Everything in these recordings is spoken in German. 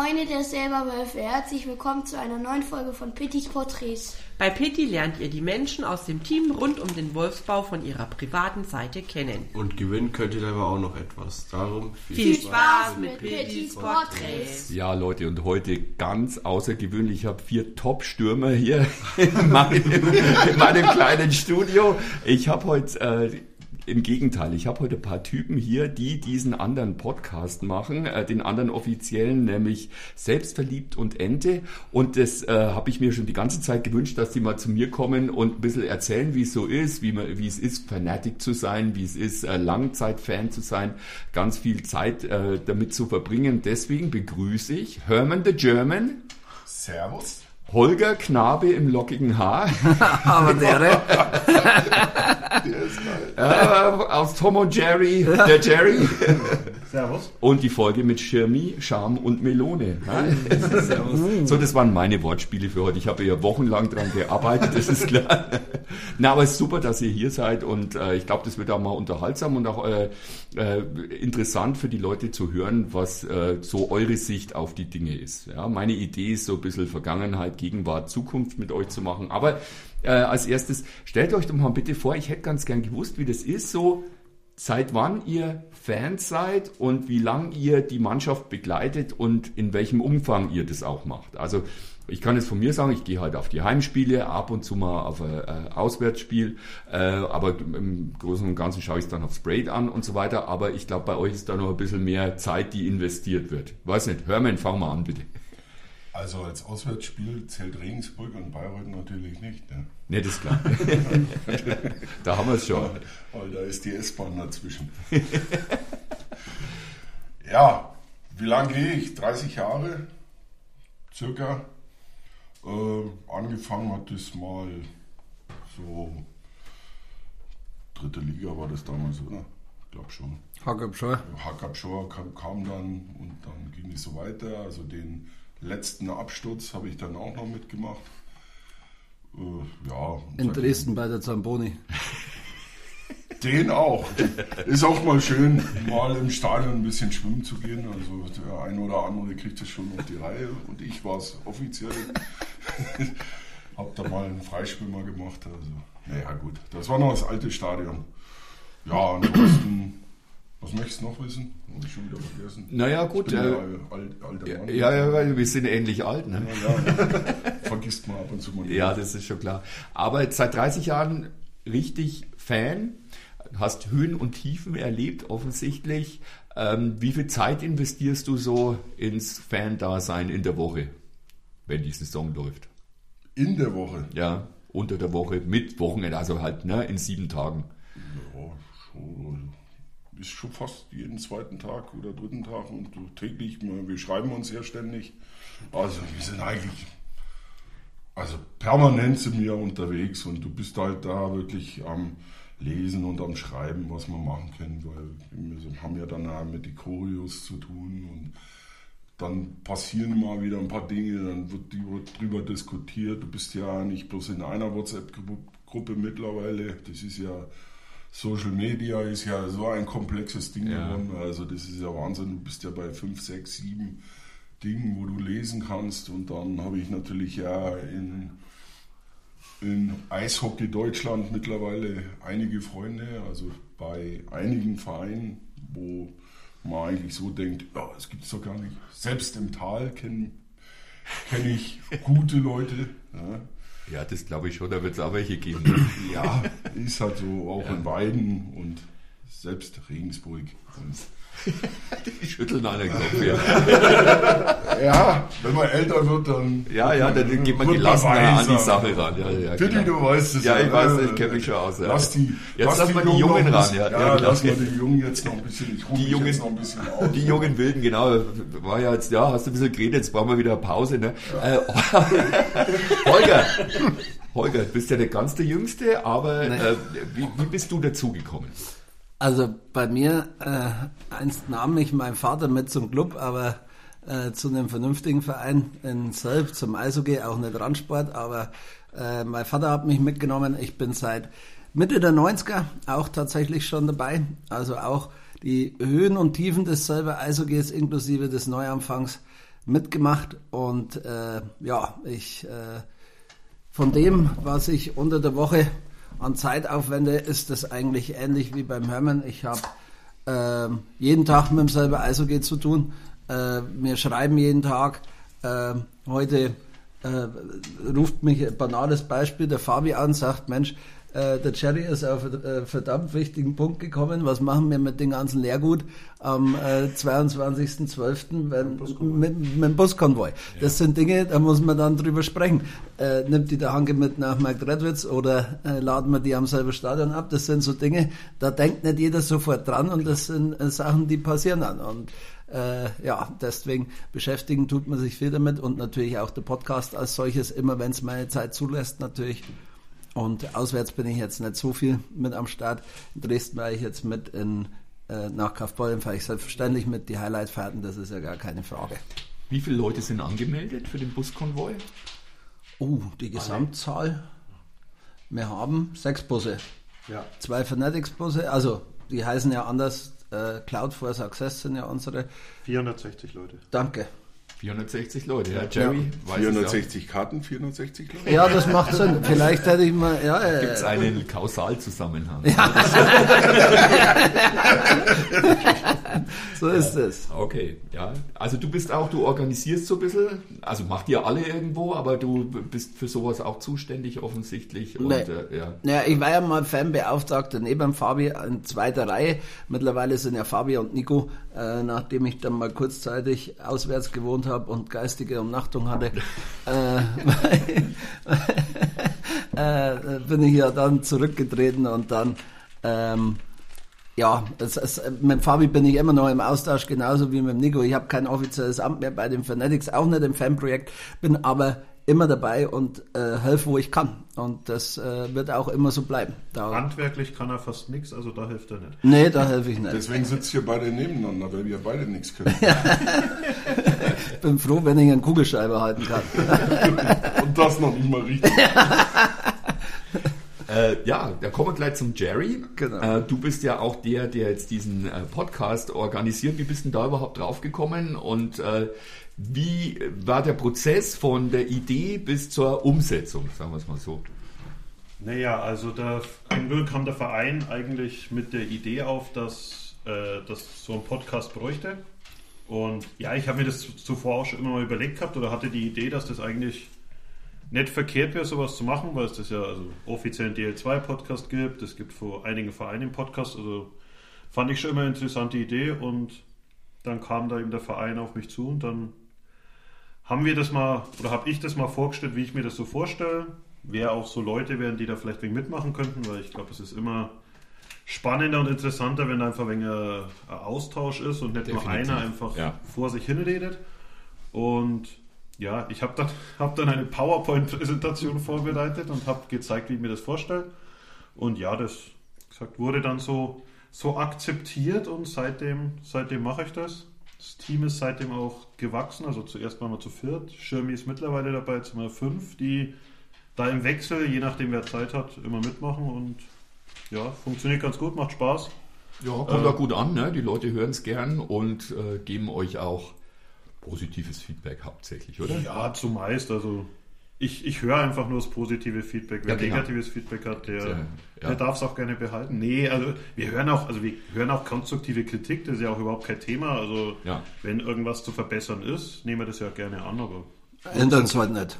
Freunde der Silberwölfe, herzlich willkommen zu einer neuen Folge von Pittys Porträts. Bei Pitti lernt ihr die Menschen aus dem Team rund um den Wolfsbau von ihrer privaten Seite kennen. Und gewinnen könnt ihr aber auch noch etwas. Darum Viel Spaß mit Pittys Porträts. Ja, Leute, und heute ganz außergewöhnlich. Ich habe vier Top-Stürmer hier in meinem, in meinem kleinen Studio. Ich habe heute äh, im Gegenteil, ich habe heute ein paar Typen hier, die diesen anderen Podcast machen, äh, den anderen offiziellen, nämlich Selbstverliebt und Ente. Und das äh, habe ich mir schon die ganze Zeit gewünscht, dass die mal zu mir kommen und ein bisschen erzählen, wie es so ist, wie, man, wie es ist, Fanatic zu sein, wie es ist, äh, Langzeit-Fan zu sein, ganz viel Zeit äh, damit zu verbringen. Deswegen begrüße ich Herman the German. Servus. Holger Knabe im lockigen Haar. Aber der, ne? Der ist geil. Äh, aus Tom und Jerry, der Jerry. Servus. Und die Folge mit Schirmi, Charme und Melone. Ja? so, das waren meine Wortspiele für heute. Ich habe ja wochenlang dran gearbeitet, das ist klar. Na, aber es ist super, dass ihr hier seid und äh, ich glaube, das wird auch mal unterhaltsam und auch äh, äh, interessant für die Leute zu hören, was äh, so eure Sicht auf die Dinge ist. Ja? Meine Idee ist so ein bisschen Vergangenheit, Gegenwart, Zukunft mit euch zu machen. Aber äh, als erstes, stellt euch doch mal bitte vor, ich hätte ganz gern gewusst, wie das ist, so seit wann ihr Fans seid und wie lang ihr die Mannschaft begleitet und in welchem Umfang ihr das auch macht. Also ich kann es von mir sagen, ich gehe halt auf die Heimspiele, ab und zu mal auf ein äh, Auswärtsspiel, äh, aber im Großen und Ganzen schaue ich es dann aufs Braid an und so weiter. Aber ich glaube, bei euch ist da noch ein bisschen mehr Zeit, die investiert wird. Weiß nicht, Hermann, fang mal an bitte. Also als Auswärtsspiel zählt Regensburg und Bayreuth natürlich nicht. Ne? Ne, das ist klar. da haben wir es schon. Weil da ist die S-Bahn dazwischen. ja, wie lange gehe ich? 30 Jahre circa. Äh, angefangen hat es mal so dritte Liga war das damals, oder? Ich glaube schon. Hackab schon. Hackab Schor kam, kam dann und dann ging es so weiter. Also den letzten Absturz habe ich dann auch noch mitgemacht. Äh, ja. In Dresden bei der Zamboni. Den auch. Ist auch mal schön, mal im Stadion ein bisschen schwimmen zu gehen. Also der eine oder andere kriegt das schon auf die Reihe und ich war es offiziell. Hab da mal einen Freischwimmer gemacht. Also, naja gut, das war noch das alte Stadion. Ja, ansonsten, was möchtest du noch wissen? Hab ich schon wieder vergessen. Naja, gut. Äh, ja alt, alter Mann. ja, ja, weil wir sind ähnlich alt, ne? Ja, ja. Vergisst man ab und zu mal. Ja, das ist schon klar. Aber seit 30 Jahren richtig Fan, hast Höhen und Tiefen erlebt offensichtlich. Ähm, wie viel Zeit investierst du so ins Fan-Dasein in der Woche, wenn die Saison läuft? In der Woche. Ja, unter der Woche, mit Wochenende, also halt ne, in sieben Tagen. Ja, schon, ist schon fast jeden zweiten Tag oder dritten Tag und täglich. Wir schreiben uns ja ständig. Also wir sind eigentlich also permanent sind wir unterwegs und du bist halt da wirklich am Lesen und am Schreiben, was wir machen können, weil wir haben ja dann mit die Choreos zu tun und dann passieren mal wieder ein paar Dinge, dann wird darüber diskutiert. Du bist ja nicht bloß in einer WhatsApp-Gruppe mittlerweile, das ist ja Social Media ist ja so ein komplexes Ding Ja. geworden. Also das ist ja Wahnsinn. Du bist ja bei 5, 6, 7 Dingen, wo du lesen kannst. Und dann habe ich natürlich ja in, in Eishockey Deutschland mittlerweile einige Freunde, also bei einigen Vereinen, wo man eigentlich so denkt, ja, das gibt es doch gar nicht. Selbst im Tal kenne kenn ich gute Leute. Ja. Ja, das glaube ich schon, da wird es auch welche geben. Ja, ist halt so, auch in Weiden und selbst Regensburg. Und Die schütteln alle den Kopf. Ja, ja, wenn man älter wird, dann. ja, ja dann geht man gelassener an die. Sache ran. Ja, ja, Pitti, genau. du weißt es Ja, ich weiß, äh, ich kenne mich schon aus. Ja. Lass die, Jetzt lass mal die Jungen ran. bisschen- Ja, Ja, ja, lass mal die Jungen jetzt noch ein bisschen. Ich Die Jungen- jetzt noch ein bisschen aus. Die jungen Wilden, genau. War ja jetzt, ja, hast du ein bisschen geredet, jetzt brauchen wir wieder eine Pause, ne? Äh, Holger, Holger, du bist ja nicht ganz der Jüngste, aber äh, wie, wie bist du dazugekommen? Also bei mir, äh, einst nahm mich mein Vater mit zum Club, aber äh, zu einem vernünftigen Verein in Selb, zum Eishockey, auch nicht Randsport, aber äh, mein Vater hat mich mitgenommen. Ich bin seit Mitte der 90er auch tatsächlich schon dabei. Also auch die Höhen und Tiefen des selber Eishockeys inklusive des Neuanfangs mitgemacht und äh, ja, ich äh, von dem, was ich unter der Woche an Zeit aufwende, ist das eigentlich ähnlich wie beim Hermann. Ich habe äh, jeden Tag mit dem selber Eishockey zu tun. Äh, wir schreiben jeden Tag. Äh, heute ruft mich ein banales Beispiel der Fabi an, sagt, Mensch, äh, der Jerry ist auf einen äh, verdammt wichtigen Punkt gekommen. Was machen wir mit dem ganzen Leergut am äh, 22.12. Mit, mit dem Buskonvoi? Das sind Dinge, da muss man dann drüber sprechen. Äh, nimmt die der Hanke mit nach Marktredwitz oder äh, laden wir die am selben Stadion ab? Das sind so Dinge, da denkt nicht jeder sofort dran und das sind äh, Sachen, die passieren dann. Und äh, ja, deswegen beschäftigen tut man sich viel damit und natürlich auch der Podcast als solches, immer wenn es meine Zeit zulässt, natürlich. Und auswärts bin ich jetzt nicht so viel mit am Start. In Dresden war ich jetzt mit in, äh, nach Kaufbeuren, fahre ich selbstverständlich mit die Highlight-Fahrten, das ist ja gar keine Frage. Wie viele Leute sind angemeldet für den Buskonvoi? Oh, die Gesamtzahl. Wir haben sechs Busse. Ja. Zwei Fanatics-Busse, also die heißen ja anders. Äh, Cloud for Success sind ja unsere. 460 Leute. Danke. 460 Leute, ja, Jerry es 460 Karten, 460 Leute. Ja, das macht Sinn. Vielleicht hätte ich mal. Ja, ja. äh, Gibt es einen Kausalzusammenhang? so ist es. Okay, ja. Also du bist auch, du organisierst so ein bisschen, also macht ihr alle irgendwo, aber du bist für sowas auch zuständig offensichtlich. Und, Nee. äh, ja. Ja, ich war ja mal Fanbeauftragter neben Fabi in zweiter Reihe. Mittlerweile sind ja Fabi und Nico, äh, nachdem ich dann mal kurzzeitig auswärts gewohnt habe und geistige Umnachtung hatte, äh, äh, bin ich ja dann zurückgetreten und dann ähm, ja, es, es, mit Fabi bin ich immer noch im Austausch, genauso wie mit Nico. Ich habe kein offizielles Amt mehr bei den Fanatics, auch nicht im Fanprojekt, bin aber immer dabei und äh, helfe, wo ich kann. Und das äh, wird auch immer so bleiben. Da, Handwerklich kann er fast nichts, also da hilft er nicht. nee, da helfe ich nicht. Deswegen sitzt ihr beide nebeneinander, weil wir beide nichts können. Ich bin froh, wenn ich einen Kugelschreiber halten kann. Und das noch nicht mal richtig. Äh, ja, da kommen wir gleich zum Jerry. Genau. Äh, du bist ja auch der, der jetzt diesen äh, Podcast organisiert. Wie bist du denn da überhaupt drauf gekommen? Und äh, wie war der Prozess von der Idee bis zur Umsetzung, sagen wir es mal so? Naja, also der, Grunde kam der Verein eigentlich mit der Idee auf, dass äh, das so ein Podcast bräuchte. Und ja, ich habe mir das zuvor auch schon immer mal überlegt gehabt oder hatte die Idee, dass das eigentlich nicht verkehrt wäre, sowas zu machen, weil es das ja also offiziell einen DL2-Podcast gibt. Es gibt vor einigen Vereinen einen Podcast. Also fand ich schon immer eine interessante Idee und dann kam da eben der Verein auf mich zu und dann haben wir das mal, oder habe ich das mal vorgestellt, wie ich mir das so vorstelle. Wer auch so Leute wären, die da vielleicht wegen mitmachen könnten, weil ich glaube, es ist immer spannender und interessanter, wenn da einfach ein wenig ein Austausch ist und nicht nur Definitiv, einer einfach ja. vor sich hinredet. Und ja, ich habe dann, hab dann eine PowerPoint-Präsentation vorbereitet und habe gezeigt, wie ich mir das vorstelle. Und ja, das gesagt, wurde dann so, so akzeptiert und seitdem, seitdem mache ich das. Das Team ist seitdem auch gewachsen, also zuerst waren wir zu viert. Schirmi ist mittlerweile dabei, jetzt sind wir fünf, die da im Wechsel, je nachdem wer Zeit hat, immer mitmachen und ja, funktioniert ganz gut, macht Spaß. Ja, kommt auch gut an, ne? Die Leute hören es gern und äh, geben euch auch positives Feedback hauptsächlich, oder? Ja, zumeist. Also ich, ich höre einfach nur das positive Feedback. Wer Ja, genau. negatives Feedback hat, der, Ja, ja. der darf es auch gerne behalten. Nee, also wir hören auch, also wir hören auch konstruktive Kritik, das ist ja auch überhaupt kein Thema. Also Ja. wenn irgendwas zu verbessern ist, nehmen wir das ja gerne an, aber Ändern es halt nicht.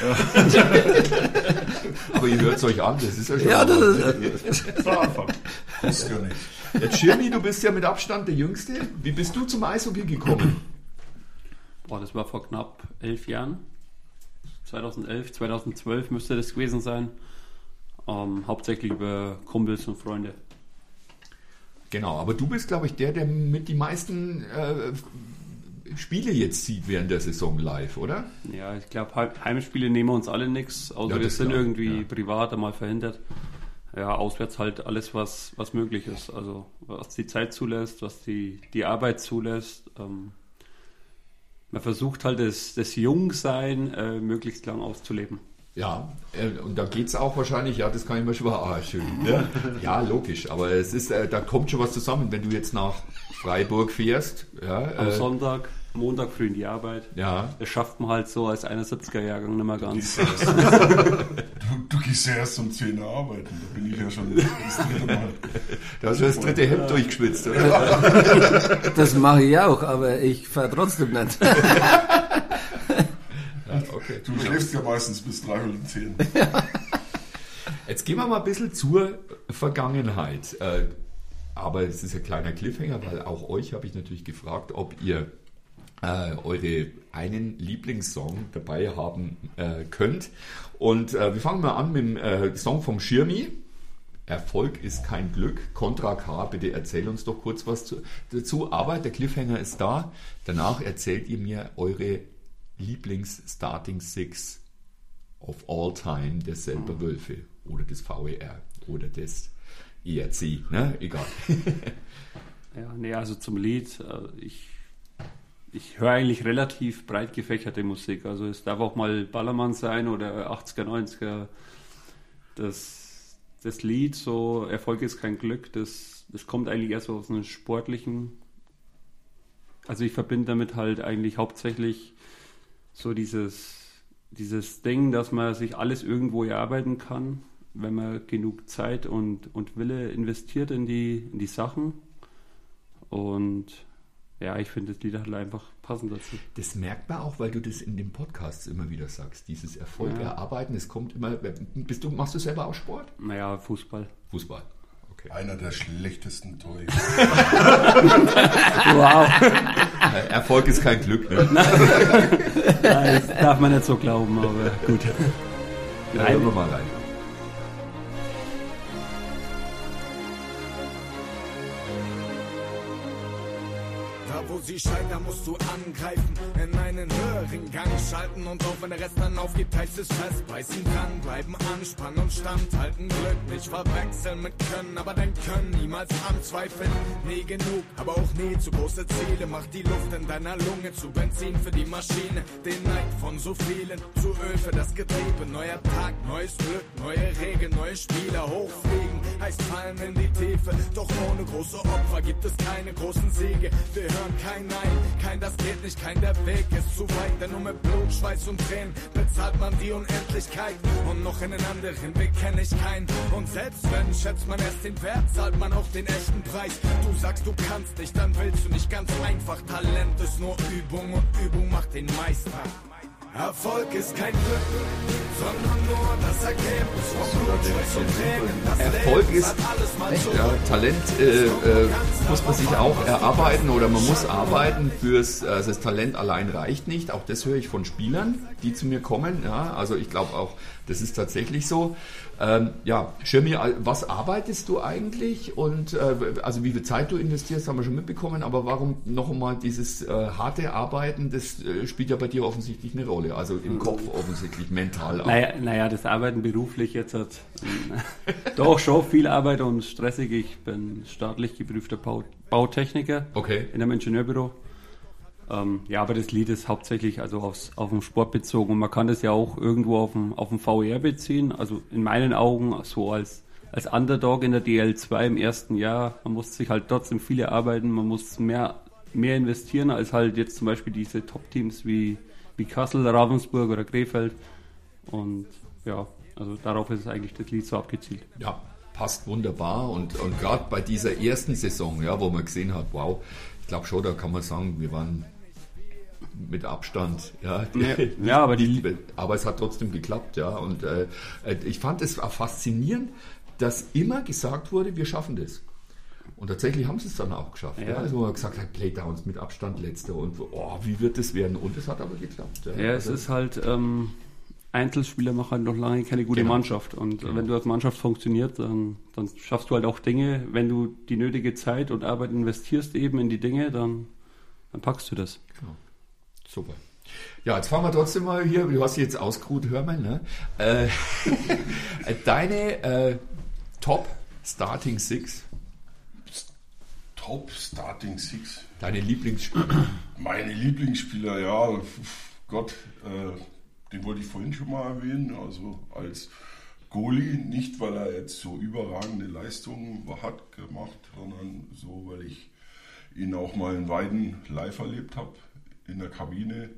Aber ihr hört es euch an, das ist ja schon. Ja, das ist, Anfang. Ist ja nicht. Jetzt Schirmi, du bist ja mit Abstand der Jüngste. Wie bist du zum Eishockey gekommen? Boah, das war vor knapp elf Jahren. 2011, 2012 müsste das gewesen sein. Ähm, hauptsächlich über Kumpels und Freunde. Genau, aber du bist, glaube ich, der, der mit die meisten äh, Spiele jetzt sieht während der Saison live, oder? Ja, ich glaube, Heimspiele nehmen uns alle nichts, außer Ja, wir sind klar, irgendwie ja. privat einmal verhindert. Ja, auswärts halt alles, was, was möglich ist. Also was die Zeit zulässt, was die, die Arbeit zulässt. Ähm, man versucht halt das, das Jungsein äh, möglichst lang auszuleben. Ja, äh, und da geht's auch wahrscheinlich, ja, das kann ich mir schon ah, schön. Ja, ja logisch, aber es ist, äh, da kommt schon was zusammen, wenn du jetzt nach Freiburg fährst, ja, Am äh, Sonntag. Montag früh in die Arbeit. Ja. Das schafft man halt so als 71er-Jahrgang nicht mehr ganz. Du, du gehst ja erst um 10 Uhr arbeiten. Da bin ich ja schon das dritte Mal. Da hast du das dritte Hemd durchgeschwitzt, oder? Das mache ich auch, aber ich fahre trotzdem nicht. Ja, okay. Du schläfst ja meistens bis dreiviertel zehn. Jetzt gehen wir mal ein bisschen zur Vergangenheit. Äh, Aber es ist ein kleiner Cliffhanger, weil auch euch habe ich natürlich gefragt, ob ihr äh, eure einen Lieblingssong dabei haben äh, könnt. Und äh, wir fangen mal an mit dem äh, Song vom Schirmi. Erfolg ist kein Glück. Contra K, bitte erzähl uns doch kurz was zu, dazu. Aber der Cliffhanger ist da. Danach erzählt ihr mir eure Lieblings-Starting Six of all time des selber Wölfe oder des VER oder des ERC, ne? Egal. Ja, nee, also zum Lied, äh, ich, ich höre eigentlich relativ breit gefächerte Musik. Also es darf auch mal Ballermann sein oder 80er, 90er. Das, das Lied, so Erfolg ist kein Glück, das, das kommt eigentlich erst aus einem sportlichen. Also ich verbinde damit halt eigentlich hauptsächlich so dieses, dieses Ding, dass man sich alles irgendwo erarbeiten kann, wenn man genug Zeit und, und Wille investiert in die, in die Sachen. Und ja, ich finde das Lied halt einfach passend dazu. Das merkt man auch, weil du das in den Podcasts immer wieder sagst. Dieses Erfolg Ja. erarbeiten, es kommt immer. Bist du, machst du selber auch Sport? Naja, Fußball. Fußball. Okay. Einer der schlechtesten Torhüter. Wow, Erfolg ist kein Glück, ne? das darf man nicht so glauben, aber gut. Ja, hören wir mal rein. Sie scheitern, musst du angreifen, in einen höheren Gang schalten. Und auch wenn der Rest dann aufgibt, heißt es festbeißen, dranbleiben, anspannen und standhalten, Glück nicht verwechseln mit Können, aber dein Können niemals anzweifeln, nie genug, aber auch nie zu große Ziele, macht die Luft in deiner Lunge zu Benzin für die Maschine, den Neid von so vielen, zu Öl für das Getriebe, neuer Tag, neues Glück, neue Regeln, neue Spieler, hochfliegen, heißt fallen in die Tiefe, doch ohne große Opfer gibt es keine großen Siege, wir hören kein Nein, kein das geht nicht, kein der Weg ist zu weit, denn nur mit Blut, Schweiß und Tränen bezahlt man die Unendlichkeit. Und noch einen anderen Weg kenne ich keinen. Und selbst wenn schätzt man erst den Wert, zahlt man auch den echten Preis, du sagst du kannst nicht, dann willst du nicht ganz einfach, Talent ist nur Übung und Übung macht den Meister. Erfolg ist kein Glück, sondern nur das Ergebnis von Blut, Erfolg ist so Ja, Talent äh, äh, muss man sich auch erarbeiten oder man muss arbeiten fürs, also das Talent allein reicht nicht. Auch das höre ich von Spielern, die zu mir kommen. Ja, also ich glaube auch, das ist tatsächlich so. Ähm, ja, Schirmi, was arbeitest du eigentlich und äh, also wie viel Zeit du investierst, haben wir schon mitbekommen, aber warum noch einmal dieses äh, harte Arbeiten, das äh, spielt ja bei dir offensichtlich eine Rolle, also im Kopf offensichtlich, mental auch. Naja, naja, das Arbeiten beruflich jetzt hat äh, doch schon viel Arbeit und stressig. Ich bin staatlich geprüfter Bau, Bautechniker Okay. in einem Ingenieurbüro. Ähm, ja, aber das Lied ist hauptsächlich also aufs, auf den Sport bezogen und man kann das ja auch irgendwo auf den, auf den VR beziehen. Also in meinen Augen so als, als Underdog in der DL2 im ersten Jahr. Man muss sich halt trotzdem viel erarbeiten, man muss mehr, mehr investieren als halt jetzt zum Beispiel diese Top-Teams wie, wie Kassel, Ravensburg oder Krefeld. Und ja, also darauf ist eigentlich das Lied so abgezielt. Ja, passt wunderbar und, und gerade bei dieser ersten Saison, ja, wo man gesehen hat, wow, ich glaube schon, da kann man sagen, wir waren mit Abstand, ja, Ja, ja, aber die- aber es hat trotzdem geklappt, ja, und äh, ich fand es faszinierend, dass immer gesagt wurde, wir schaffen das. Und tatsächlich haben sie es dann auch geschafft. Ja. Ja. Also man hat gesagt hat, Playdowns mit Abstand letzter und oh, wie wird das werden? Und es hat aber geklappt. Ja, Ja, es Also- ist halt, ähm, Einzelspieler machen halt noch lange keine gute Genau. Mannschaft. Und wenn du als Mannschaft funktioniert, dann, dann schaffst du halt auch Dinge. Wenn du die nötige Zeit und Arbeit investierst eben in die Dinge, dann, dann packst du das. Super. Ja, jetzt fahren wir trotzdem mal hier, du hast jetzt ausgeruht, hör mal, ne? Äh, deine äh, Top Starting Six, Top Starting Six. deine Lieblingsspieler. Meine Lieblingsspieler, ja, Gott, äh, den wollte ich vorhin schon mal erwähnen. Also als Goalie, nicht weil er jetzt so überragende Leistungen hat gemacht, sondern so, weil ich ihn auch mal in Weiden live erlebt habe in der Kabine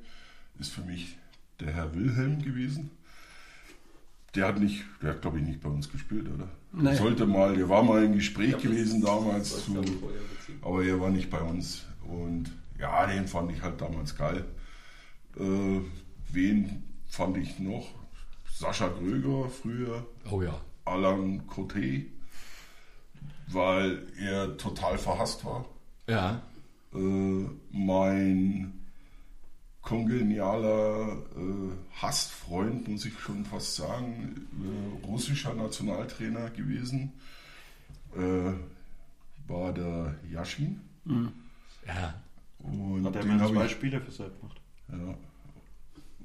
ist für mich der Herr Wilhelm gewesen. Der hat nicht, der hat glaube ich nicht bei uns gespielt, oder? Der sollte mal, der war mal im Gespräch gewesen damals zu, aber er war nicht bei uns. Und ja, den fand ich halt damals geil. Äh, wen fand ich noch? Sascha Gröger früher, Oh ja. Alain Coté, weil er total verhasst war. Ja. Äh, mein kongenialer äh, Hassfreund, muss ich schon fast sagen, äh, russischer Nationaltrainer gewesen, äh, war der Yashin. Ja. Und Hat er hab zwei ich, Spiele für Sepp gemacht. ja.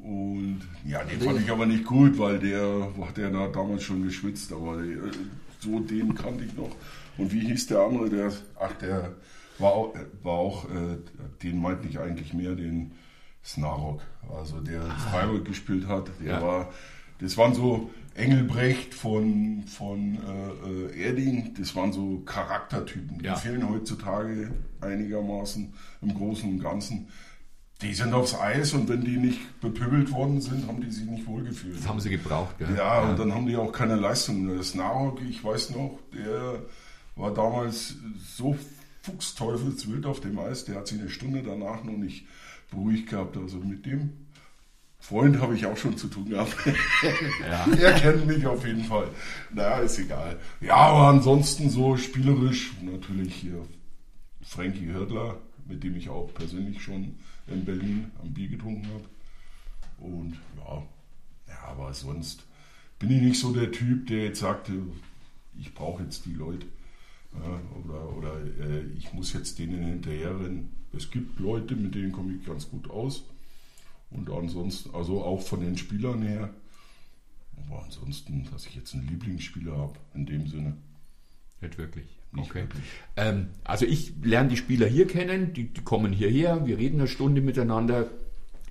Und ja, den fand ich aber nicht gut, weil der hat ja da damals schon geschwitzt, aber der, so den kannte ich noch. Und wie hieß der andere, der, ach, der war auch, war auch äh, den meinte ich eigentlich mehr, den Snarok, also der Freiburg gespielt hat. Der Ja. war, das waren so Engelbrecht von, von äh, äh, Erding, das waren so Charaktertypen. Die Ja. fehlen heutzutage einigermaßen im Großen und Ganzen. Die sind aufs Eis und wenn die nicht bepöbelt worden sind, haben die sich nicht wohlgefühlt. Das haben sie gebraucht, gell? Ja, und dann haben die auch keine Leistung. Das Narok, ich weiß noch, der war damals so fuchsteufelswild auf dem Eis, der hat sich eine Stunde danach noch nicht beruhigt gehabt. Also mit dem Freund habe ich auch schon zu tun gehabt. Ja. er kennt mich auf jeden Fall. Naja, ist egal. Ja, aber ansonsten so spielerisch natürlich hier Frankie Hördler, mit dem ich auch persönlich schon in Berlin am Bier getrunken habe. Und ja, ja, aber sonst bin ich nicht so der Typ, der jetzt sagte, ich brauche jetzt die Leute. Oder oder äh, ich muss jetzt denen hinterherrennen. Es gibt Leute, mit denen komme ich ganz gut aus. Und ansonsten, also auch von den Spielern her. Aber ansonsten, dass ich jetzt einen Lieblingsspieler habe, in dem Sinne. Nicht wirklich. Nicht okay. wirklich. Ähm, also ich lerne die Spieler hier kennen, die, die kommen hierher, wir reden eine Stunde miteinander.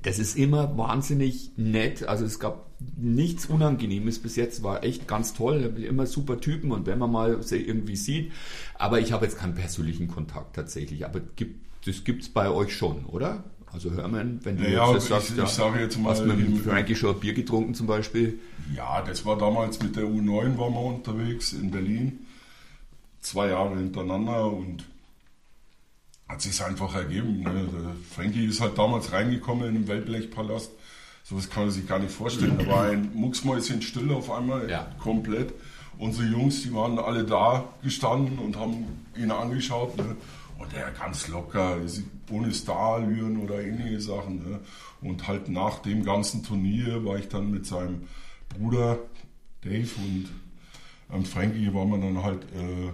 Das ist immer wahnsinnig nett. Also es gab nichts Unangenehmes bis jetzt, war echt ganz toll. Immer super Typen und wenn man mal sie irgendwie sieht. Aber ich habe jetzt keinen persönlichen Kontakt tatsächlich. Aber gibt, das gibt es bei euch schon, oder? Also Hermann, wenn du Ja, jetzt das ich- sagst, ich sage jetzt mal, hast mit dem im- Frankie schon ein Bier getrunken zum Beispiel. Ja, das war damals mit der U9 waren wir unterwegs in Berlin. Zwei Jahre hintereinander und hat sich einfach ergeben. Ne? Frankie ist halt damals reingekommen in den Wellblechpalast. Sowas kann man sich gar nicht vorstellen. Da war ein Mucksmäuschen still auf einmal, Ja. komplett. Unsere Jungs, die waren alle da gestanden und haben ihn angeschaut. Ne? Und er ganz locker, ohne Starallüren oder ähnliche Sachen. Ne? Und halt nach dem ganzen Turnier war ich dann mit seinem Bruder Dave und am Frankie waren wir dann halt äh,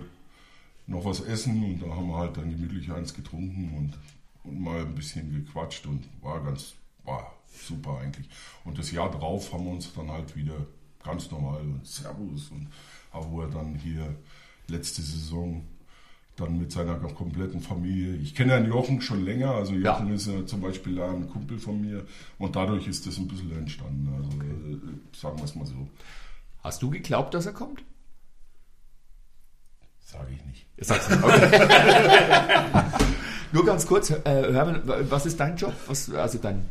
noch was essen und da haben wir halt dann gemütlich eins getrunken und, und mal ein bisschen gequatscht und war ganz, war super eigentlich. Und das Jahr drauf haben wir uns dann halt wieder ganz normal und Servus und wo er dann hier letzte Saison dann mit seiner kompletten Familie. Ich kenne Herrn Jochen schon länger, also Ja. Jochen ist ja zum Beispiel ein Kumpel von mir und dadurch ist das ein bisschen entstanden. Also äh, sagen wir es mal so. Hast du geglaubt, dass er kommt? Sage ich nicht. Sag's nicht. Okay. Nur ganz kurz, äh, Hermann, was ist dein Job? Was, also dein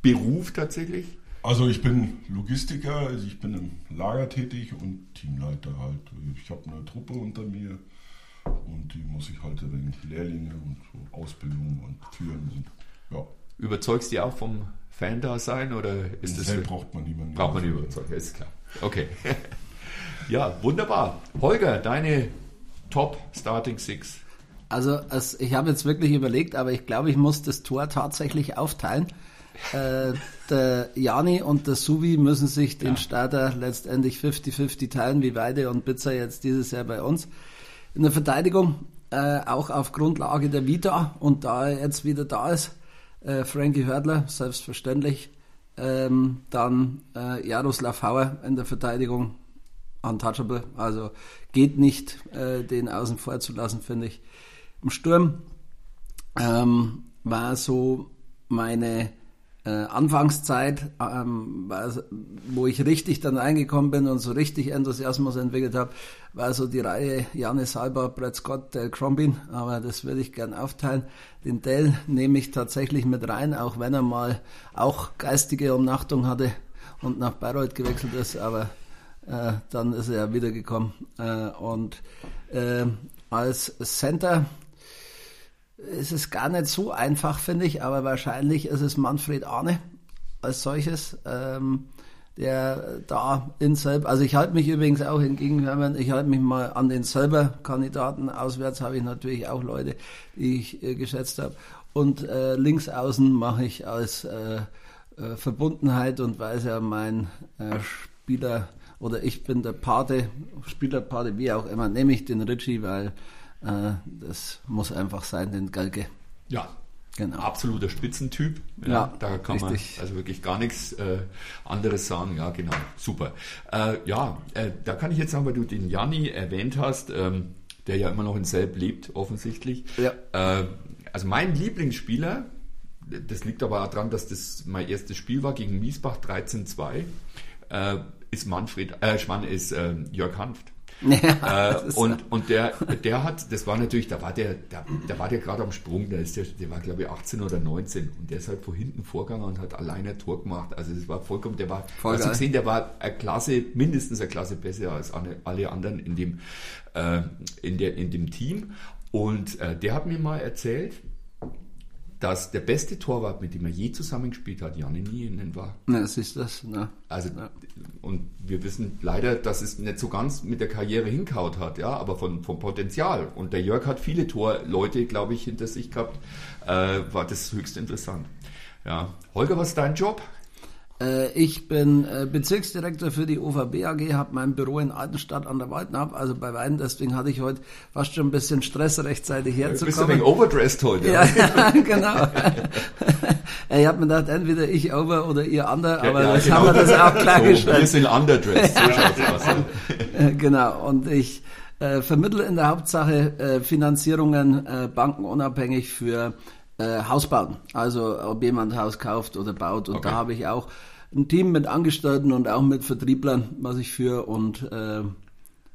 Beruf tatsächlich? Also ich bin Logistiker, also ich bin im Lager tätig und Teamleiter halt. Ich habe eine Truppe unter mir und die muss ich halt wegen Lehrlinge und so Ausbildung und führen und ja. Überzeugst du auch vom Fan-Dasein oder ist das Fan braucht man niemanden. braucht man nicht überzeugen? Ist klar. Okay. ja, wunderbar. Holger, deine Top Starting Six. Also es, ich habe jetzt wirklich überlegt, aber ich glaube, ich muss das Tor tatsächlich aufteilen. Äh, der Jani und der Suvi müssen sich den Starter letztendlich 50-50 teilen, wie Weide und Pizza jetzt dieses Jahr bei uns. In der Verteidigung, äh, auch auf Grundlage der Vita und da er jetzt wieder da ist, äh, Frankie Hördler, selbstverständlich. Ähm, dann äh, Jaroslav Hauer in der Verteidigung, untouchable. Also geht nicht, äh, den außen vor zu lassen, finde ich. Im Sturm ähm, war so meine äh, Anfangszeit, ähm, wo ich richtig dann reingekommen bin und so richtig Enthusiasmus entwickelt habe, war so die Reihe Janis Halber, Brett Scott, Dale Crombin, aber das würde ich gern aufteilen. Den Dale nehme ich tatsächlich mit rein, auch wenn er mal auch geistige Umnachtung hatte und nach Bayreuth gewechselt ist, aber äh, dann ist er ja wiedergekommen. Äh, und äh, als Center ist es gar nicht so einfach, finde ich, aber wahrscheinlich ist es Manfred Arne als solches, ähm, der da in selber, also ich halte mich übrigens auch entgegen ich halte mich mal an den selber Kandidaten, auswärts habe ich natürlich auch Leute, die ich äh, geschätzt habe. Und äh, links außen mache ich als äh, äh, Verbundenheit und weiß ja mein äh, Spieler oder ich bin der Pate, Spielerpate, wie auch immer, nehme ich den Ritchie, weil das muss einfach sein, den Galge. Ja, Genau. Absoluter Spitzentyp. Ja, ja da kann richtig. man also wirklich gar nichts äh, anderes sagen. Ja, genau. Super. Äh, ja, äh, da kann ich jetzt sagen, weil du den Janni erwähnt hast, ähm, der ja immer noch in Selb lebt, offensichtlich. Ja. Äh, also mein Lieblingsspieler, das liegt aber auch daran, dass das mein erstes Spiel war gegen Miesbach 13-2, äh, ist Manfred, äh, Schwann ist äh, Jörg Hanft. Ja, äh, und und der, der hat, das war natürlich, da war der, da, da war der gerade am Sprung, da ist der, der war glaube ich 18 oder 19 und der ist halt vor hinten vorgegangen und hat alleine ein Tor gemacht. Also das war vollkommen, der war, Voll hast du gesehen, der war eine Klasse, mindestens eine Klasse besser als alle anderen in dem, äh, in der, in dem Team. Und äh, der hat mir mal erzählt, dass der beste Torwart, mit dem er je zusammengespielt hat, Janne Nienen war. Na, das ist das. Na. Also, ja. und wir wissen leider, dass es nicht so ganz mit der Karriere hinkaut hat, ja, aber von, vom Potenzial. Und der Jörg hat viele Torleute, glaube ich, hinter sich gehabt, äh, war das höchst interessant. Ja. Holger, was ist dein Job? Äh, ich bin äh, Bezirksdirektor für die OVB AG, habe mein Büro in Altenstadt an der Waldnab, also bei Weiden. Deswegen hatte ich heute fast schon ein bisschen Stress, rechtzeitig herzukommen. Bist du wegen overdressed heute? Ja, ja genau. ich habe mir gedacht, entweder ich over oder ihr under, aber ja, das genau. haben wir das auch klargestellt. So, wir sind underdressed, so schaut's aus. genau, und ich äh, vermittle in der Hauptsache äh, Finanzierungen äh, bankenunabhängig für äh, Hausbauten. Also ob jemand Haus kauft oder baut. Und okay. da habe ich auch ein Team mit Angestellten und auch mit Vertrieblern, was ich führe. Und äh,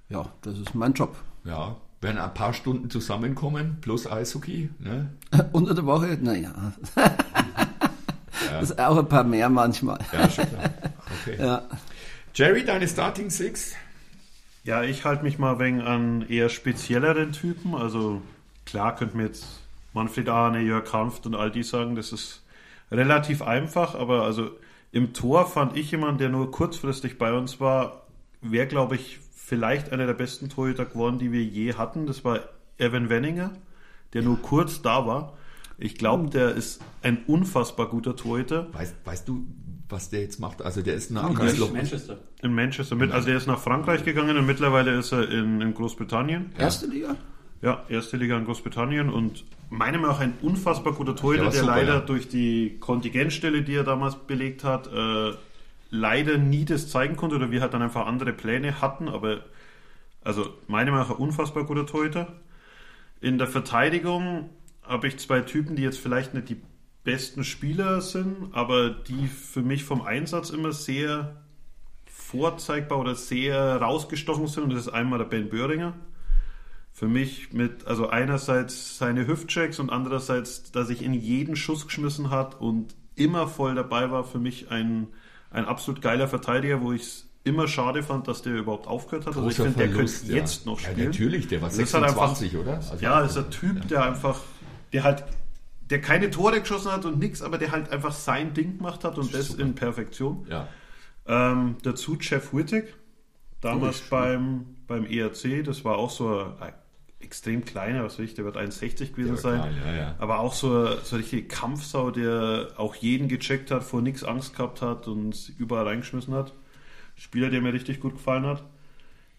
ja, das ist mein Job. Ja, wenn ein paar Stunden zusammenkommen, plus Eishockey. Ne? Unter der Woche, naja. ja. Das ist auch ein paar mehr manchmal. Ja, schon klar. Okay. Ja. Jerry, deine Starting Six? Ja, ich halte mich mal wegen an eher spezielleren Typen. Also klar könnte mir jetzt Manfred Ahne, Jörg Hanft und all die sagen, das ist relativ einfach, aber also im Tor fand ich jemanden, der nur kurzfristig bei uns war, wäre, glaube ich, vielleicht einer der besten Torhüter geworden, die wir je hatten. Das war Evan Wenninger, der nur kurz da war. Ich glaube, der ist ein unfassbar guter Torhüter. Weißt, weißt du, was der jetzt macht? Also der ist nach Frankreich. Manchester. In Manchester. Mit, also der ist nach Frankreich gegangen und mittlerweile ist er in, in Großbritannien. Erste Liga? Ja, erste Liga in Großbritannien und meiner Meinung nach ein unfassbar guter Torhüter, der, der super, leider ja. durch die Kontingentstelle, die er damals belegt hat, äh, leider nie das zeigen konnte oder wir halt dann einfach andere Pläne hatten, aber also meiner Meinung nach ein unfassbar guter Torhüter. In der Verteidigung habe ich zwei Typen, die jetzt vielleicht nicht die besten Spieler sind, aber die für mich vom Einsatz immer sehr vorzeigbar oder sehr rausgestochen sind. Und das ist einmal der Ben Böhringer für mich mit, also einerseits seine Hüftchecks und andererseits, dass ich in jeden Schuss geschmissen hat und immer voll dabei war, für mich ein, ein absolut geiler Verteidiger, wo ich es immer schade fand, dass der überhaupt aufgehört hat. also ich finde, der könnte ja. jetzt noch spielen. Ja, natürlich, der war 26, einfach, oder? Also ja, ist ein Typ, ja. der einfach, der halt, der keine Tore geschossen hat und nichts, aber der halt einfach sein Ding gemacht hat und das, das in Perfektion. Ja. Ähm, dazu Jeff Wittig, damals beim, beim ERC, das war auch so ein extrem kleiner, was weiß ich, der wird 1,60 gewesen ja, sein. Klein, ja, ja. Aber auch so, so eine richtige Kampfsau, der auch jeden gecheckt hat, vor nichts Angst gehabt hat und überall reingeschmissen hat. Spieler, der mir richtig gut gefallen hat.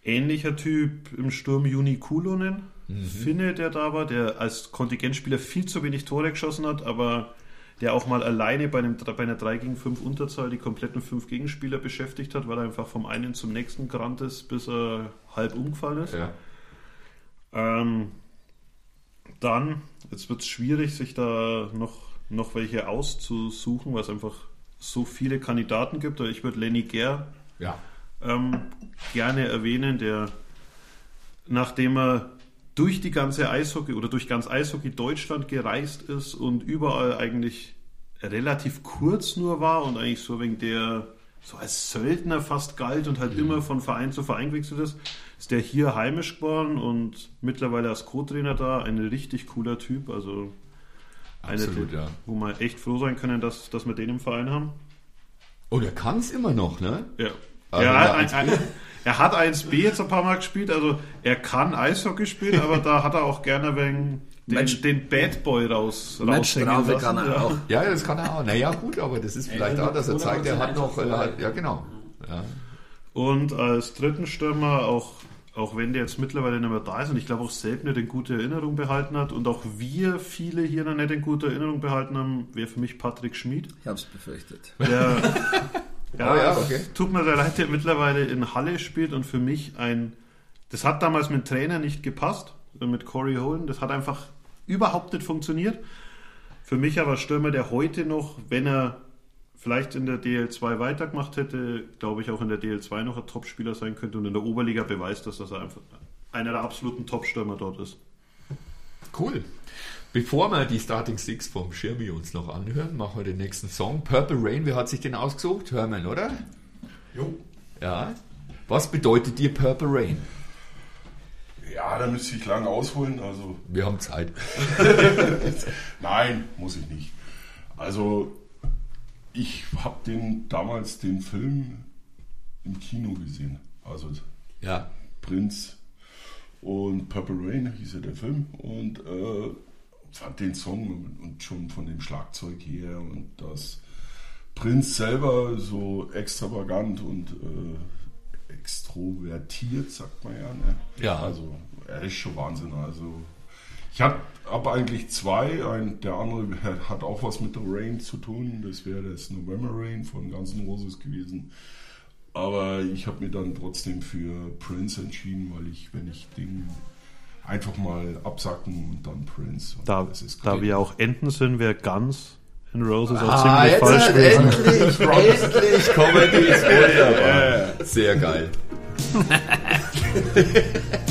Ähnlicher Typ im Sturm Juni Kulonen, mhm. Finne, der da war, der als Kontingentspieler viel zu wenig Tore geschossen hat, aber der auch mal alleine bei, einem, bei einer 3 gegen 5 Unterzahl die kompletten 5 Gegenspieler beschäftigt hat, weil er einfach vom einen zum nächsten gerannt ist, bis er halb umgefallen ist. Ja. Ähm, dann, jetzt wird es schwierig, sich da noch noch welche auszusuchen, weil es einfach so viele Kandidaten gibt. Aber ich würde Lenny Ger Ja. ähm, gerne erwähnen, der nachdem er durch die ganze Eishockey oder durch ganz Eishockey Deutschland gereist ist und überall eigentlich relativ kurz nur war und eigentlich so wegen der so als Söldner fast galt und halt immer von Verein zu Verein gewechselt ist, ist der hier heimisch geworden und mittlerweile als Co-Trainer da. Ein richtig cooler Typ, also einer, Absolut, der- ja. wo wir echt froh sein können, dass, dass wir den im Verein haben. Und er kann es immer noch, ne? Ja. Aber er, hat er ein, ein, er hat 1B jetzt ein paar Mal gespielt, also er kann Eishockey spielen, aber da hat er auch gerne wegen den, Match- den Bad Boy raus Matchstrafe raushängen kann er auch. Ja, das kann er auch. Naja, gut, aber das ist vielleicht auch, dass er zeigt, er hat noch, hat, ja genau. Ja. Und als dritten Stürmer, auch, auch wenn der jetzt mittlerweile nicht mehr da ist und ich glaube auch selten nicht in gute Erinnerung behalten hat und auch wir viele hier noch nicht in gute Erinnerung behalten haben, wäre für mich Patrick Schmid. Ich hab's befürchtet. Der, ja, Oh ja, okay. tut mir sehr leid, der mittlerweile in Halle spielt und für mich ein. Das hat damals mit Trainer nicht gepasst, mit Corey Holden. Das hat einfach überhaupt nicht funktioniert. Für mich aber Stürmer, der heute noch, wenn er vielleicht in der DL2 weitergemacht hätte, glaube ich auch in der DL2 noch ein Topspieler sein könnte und in der Oberliga beweist das, dass er einfach einer der absoluten Topstürmer dort ist. Cool. Bevor wir die Starting Six vom Schirmi uns noch anhören, machen wir den nächsten Song. Purple Rain, wer hat sich den ausgesucht? Hermann, oder? Jo. Ja. Was bedeutet dir Purple Rain? Ja, da müsste ich lang ausholen. Also Wir haben Zeit. Nein, muss ich nicht. Also, ich habe den damals den Film im Kino gesehen. Also Ja. Prinz und Purple Rain hieß ja der Film und äh, fand den Song und schon von dem Schlagzeug her und das Prinz selber so extravagant und äh, extrovertiert, sagt man ja. Ne? Ja. Also er ist schon Wahnsinn. Also ich habe hab eigentlich zwei. Ein, der andere hat auch was mit der Rain zu tun. Das wäre das November Rain von Guns N' Roses gewesen. Aber ich habe mir dann trotzdem für Prince entschieden, weil ich, wenn ich den einfach mal absacken und dann Prince. Und Da, das ist da wir auch Enten sind, wäre Guns in Roses auch Ah, ziemlich jetzt falsch gewesen. endlich, endlich Comedy ist wunderbar. Sehr geil.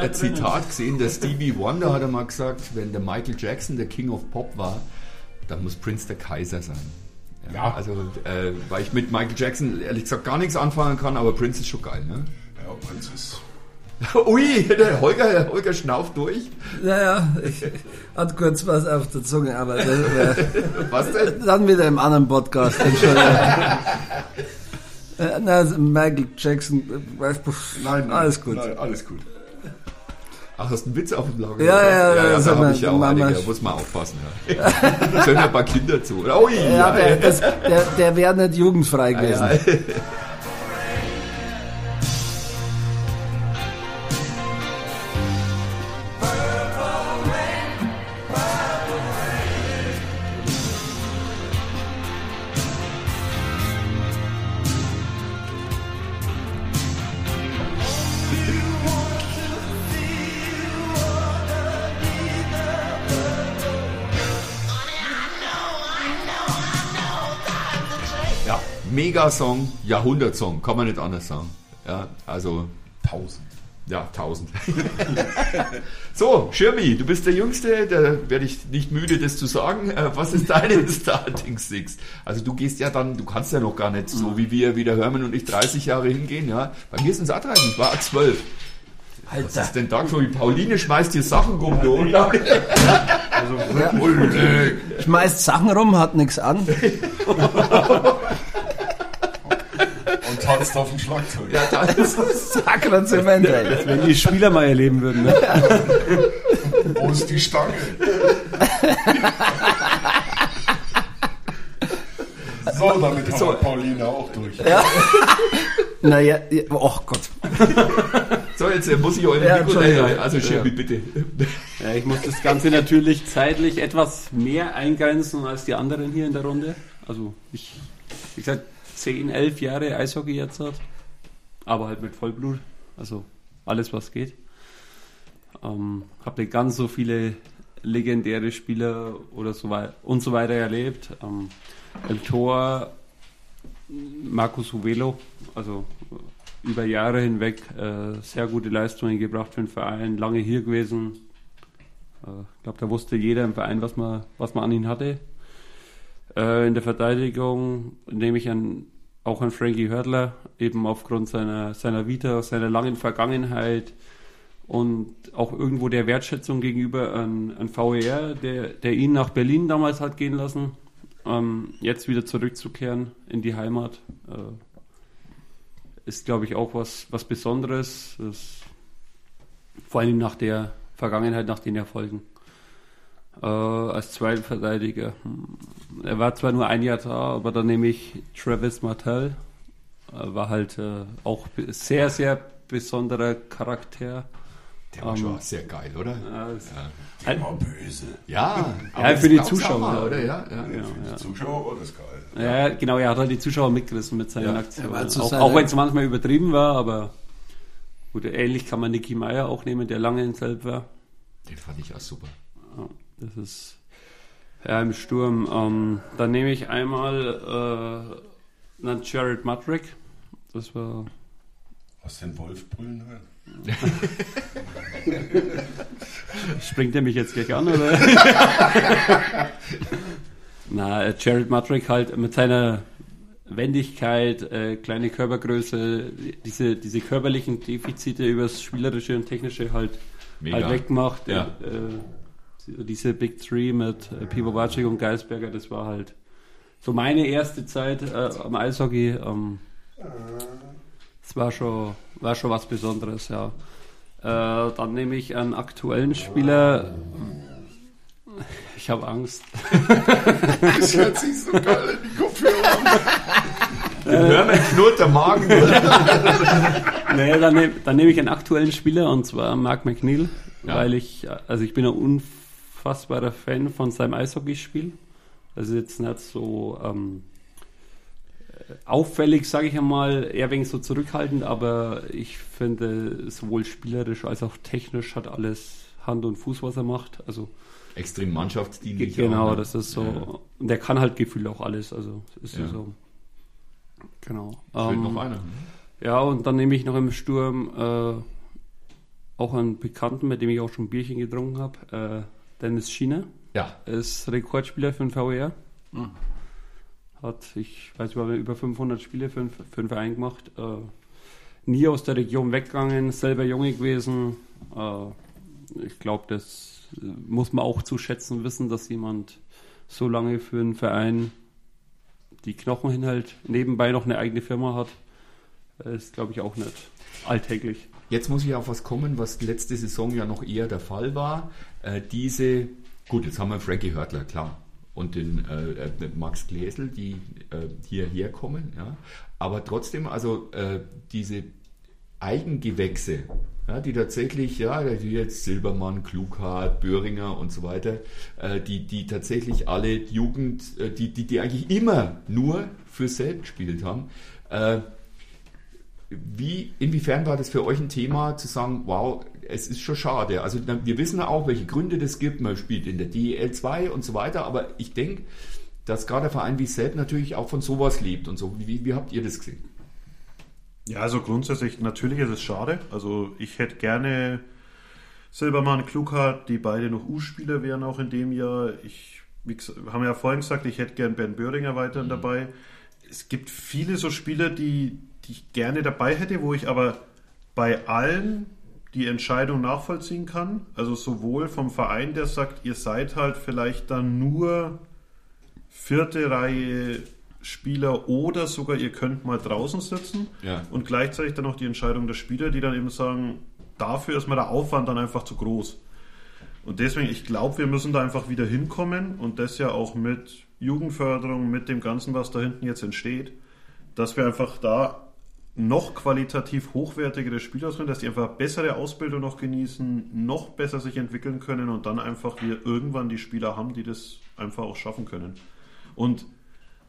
ein Zitat gesehen, der Stevie Wonder hat einmal gesagt, wenn der Michael Jackson der King of Pop war, dann muss Prince der Kaiser sein. Ja. Also, äh, weil ich mit Michael Jackson ehrlich gesagt gar nichts anfangen kann, aber Prince ist schon geil, ne? Ja, Prince ist. Ui, der Holger, der Holger schnauft durch. Naja, ich hatte kurz was auf der Zunge, aber das wär, Was denn? dann wieder im anderen Podcast. Äh, Na, also Michael Jackson, äh, weiß- pf, alles gut. Nein, alles gut. Ach, hast du einen Witz auf dem Lager? Ja, ja, ja, ja, ja da habe ich ja auch einige, da muss man aufpassen. Ja. Schön ein paar Kinder zu. Ui, Ja, der, das, der, der wäre nicht jugendfrei gewesen. Megasong, Jahrhundertsong, kann man nicht anders sagen. Ja, also Tausend. Ja, 1000. so, Schirmi, du bist der Jüngste, da werde ich nicht müde, das zu sagen. Äh, was ist deine Starting Six? Also du gehst ja dann, du kannst ja noch gar nicht so wie wir, wie der Hermann und ich 30 Jahre hingehen, ja. Bei mir sind es auch 30, ich war 12. Was Alter. ist denn da so? Die Pauline schmeißt dir Sachen rum, du. Schmeißt Sachen rum, hat nichts an. Tanzt auf dem Schlagzeug. Ja, das ist Sakrament, ey. Wenn die Spieler mal erleben würden. Ne? Wo ist die Stange? So, damit haben wir Pauline auch durch. Naja, ja, oh Gott. So, jetzt äh, muss ich euch Ja, ja. Also Schirmi, bitte. Ja, ich muss das Ganze natürlich zeitlich etwas mehr eingrenzen als die anderen hier in der Runde. Also ich, wie gesagt, 10, 11 Jahre Eishockey jetzt hat, aber halt mit Vollblut. Also alles, was geht. Ähm, habe nicht ganz so viele legendäre Spieler oder so wei und so weiter erlebt. Ähm, Im Tor Markus Uvelo, also über Jahre hinweg äh, sehr gute Leistungen gebracht für den Verein, lange hier gewesen. Äh, Ich glaube, da wusste jeder im Verein, was man, was man an ihn hatte. Äh, in der Verteidigung nehme ich an, auch an Frankie Hördler, eben aufgrund seiner, seiner Vita, seiner langen Vergangenheit und auch irgendwo der Wertschätzung gegenüber an, an VER, der, der ihn nach Berlin damals hat gehen lassen, ähm, jetzt wieder zurückzukehren in die Heimat. Äh, ist, glaube ich, auch was, was Besonderes. Das, vor allem nach der Vergangenheit, nach den Erfolgen. Äh, als zweiten Verteidiger. hm, Er war zwar nur ein Jahr da, aber dann nehme ich Travis Martell. Äh, war halt äh, auch sehr, sehr besonderer Charakter. Der war Ähm, schon sehr geil, oder? Ja, es- Der war böse. Ja, Ja, für die Zuschauer, mal, oder? Ja, ja. Ja, Die ja. Zuschauer war das geil. Ja, genau, er hat halt die Zuschauer mitgerissen mit seinen Ja. Aktionen. Er zu Auch, auch wenn es manchmal übertrieben war, aber gut, ähnlich kann man Nicky Meyer auch nehmen, der lange in Selb war. Den fand ich auch super. Das ist ja im Sturm. Ähm, dann nehme ich einmal äh, einen Jared Mudrick. Das war Was den Wolf brüllen hört? Springt er mich jetzt gleich an, oder? Na, äh, Jared Mudrick halt mit seiner Wendigkeit, äh, kleine Körpergröße, diese, diese körperlichen Defizite übers Spielerische und Technische halt, Mega. halt wegmacht. Ja. Äh, diese Big Three mit äh, Pivovacic und Geisberger, das war halt so meine erste Zeit äh, am Eishockey. Ähm, es war schon, war schon was Besonderes, ja. Äh, dann nehme ich einen aktuellen Spieler. Ich habe Angst. Das hört sich so geil in die Kopfhörer an. Hör mal, knurrt der Magen. nee, dann nehme dann nehm ich einen aktuellen Spieler und zwar Mark McNeil, Ja. weil ich, also ich bin ein unfassbarer Fan von seinem Eishockeyspiel. Also jetzt nicht so ähm, äh, auffällig, sage ich einmal, eher wenig so zurückhaltend, aber ich finde sowohl spielerisch als auch technisch hat alles Hand und Fuß, was er macht. Also Extrem mannschaftsdienlich. genau, auch, ne? das ist so. Ja. Und der kann halt gefühlt auch alles. Also ist Ja. so. Genau. Fehlt Ähm, noch einer. ja, und dann nehme ich noch im Sturm äh, auch einen Bekannten, mit dem ich auch schon ein Bierchen getrunken habe. Äh, Dennis Schiene Ja, ist Rekordspieler für den VER. Hat, ich weiß nicht, über 500 Spiele für, den- für den Verein gemacht. Äh, nie aus der Region weggegangen, selber Junge gewesen. Äh, ich glaube, das äh, muss man auch zu schätzen wissen, dass jemand so lange für einen Verein die Knochen hinhält, nebenbei noch eine eigene Firma hat. Ist, glaube ich, auch nicht alltäglich. Jetzt muss ich auf was kommen, was letzte Saison ja noch eher der Fall war. Äh, diese, gut, jetzt haben wir Frankie Hörtler, klar, und den äh, äh, Max Gläsel, die äh, hierher kommen, ja. Aber trotzdem, also äh, diese Eigengewächse, ja, die tatsächlich, ja, die jetzt Silbermann, Klughardt, Böhringer und so weiter, äh, die, die tatsächlich alle Jugend, äh, die, die, die eigentlich immer nur für selbst gespielt haben, äh, wie, inwiefern war das für euch ein Thema, zu sagen, wow, es ist schon schade. Also wir wissen ja auch, welche Gründe das gibt. Man spielt in der DEL 2 und so weiter, aber ich denke, dass gerade ein Verein wie Sepp natürlich auch von sowas lebt und so. Wie, wie habt ihr das gesehen? Ja, also grundsätzlich, natürlich ist es schade. Also ich hätte gerne Silbermann, Klughardt, die beide noch U-Spieler wären auch in dem Jahr. Ich, wie gesagt, haben ja vorhin gesagt, ich hätte gern Ben Böhringer weiterhin dabei. Es gibt viele so Spieler, die, die ich gerne dabei hätte, wo ich aber bei allen die Entscheidung nachvollziehen kann. Also sowohl vom Verein, der sagt, ihr seid halt vielleicht dann nur vierte Reihe Spieler oder sogar ihr könnt mal draußen sitzen Ja. und gleichzeitig dann noch die Entscheidung der Spieler, die dann eben sagen, dafür ist mir der Aufwand dann einfach zu groß. Und deswegen, ich glaube, wir müssen da einfach wieder hinkommen und das ja auch mit Jugendförderung, mit dem Ganzen, was da hinten jetzt entsteht, dass wir einfach da noch qualitativ hochwertigere Spieler sind, dass die einfach bessere Ausbildung noch genießen, noch besser sich entwickeln können und dann einfach wir irgendwann die Spieler haben, die das einfach auch schaffen können. Und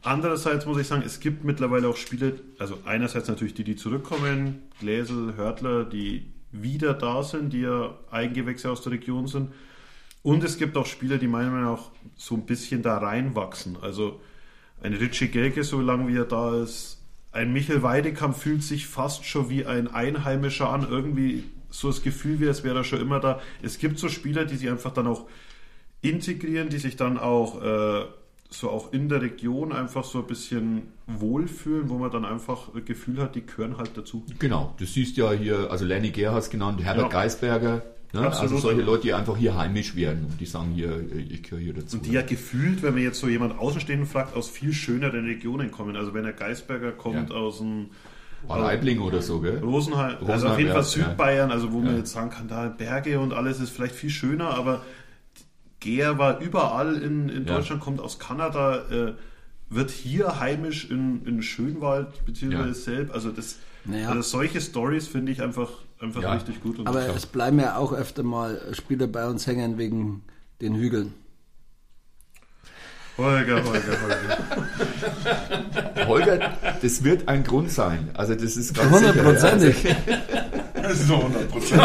andererseits muss ich sagen, es gibt mittlerweile auch Spiele, also einerseits natürlich die, die zurückkommen, Gläsel, Hörtler, die wieder da sind, die ja Eigengewächse aus der Region sind. Und es gibt auch Spieler, die meiner Meinung nach so ein bisschen da reinwachsen. Also ein Richie Gelke, so lange wie er da ist, ein Michael Weidekamp fühlt sich fast schon wie ein Einheimischer an. Irgendwie so das Gefühl, wie es wäre er schon immer da. Es gibt so Spieler, die sich einfach dann auch integrieren, die sich dann auch äh, so auch in der Region einfach so ein bisschen wohlfühlen, wo man dann einfach das Gefühl hat, die gehören halt dazu. Genau, du siehst ja hier, also Lenny Gerhards genannt, Herbert Ja. Geisberger, ne? also solche Leute, die einfach hier heimisch werden und die sagen hier, ich gehöre hier dazu. Und die ja gefühlt, wenn man jetzt so jemand Außenstehenden fragt, aus viel schöneren Regionen kommen. Also wenn der Geisberger kommt Ja. aus dem Leibling oder so, gell? Rosenheim, also Rosenheim, auf jeden Fall ja. Südbayern, also wo man jetzt sagen kann, da Berge und alles ist vielleicht viel schöner, aber Gär war überall in, in Ja. Deutschland, kommt aus Kanada, äh, wird hier heimisch in, in Schönwald beziehungsweise Ja. Selb. Also das, Naja. also solche Stories finde ich einfach, einfach Ja. richtig gut. Und Aber es bleiben ja auch öfter mal Spieler bei uns hängen wegen den Hügeln. Holger, Holger, Holger. Holger, das wird ein Grund sein. Also das ist ganz Hundertprozentig. sicher. Das ist so 100 Prozent.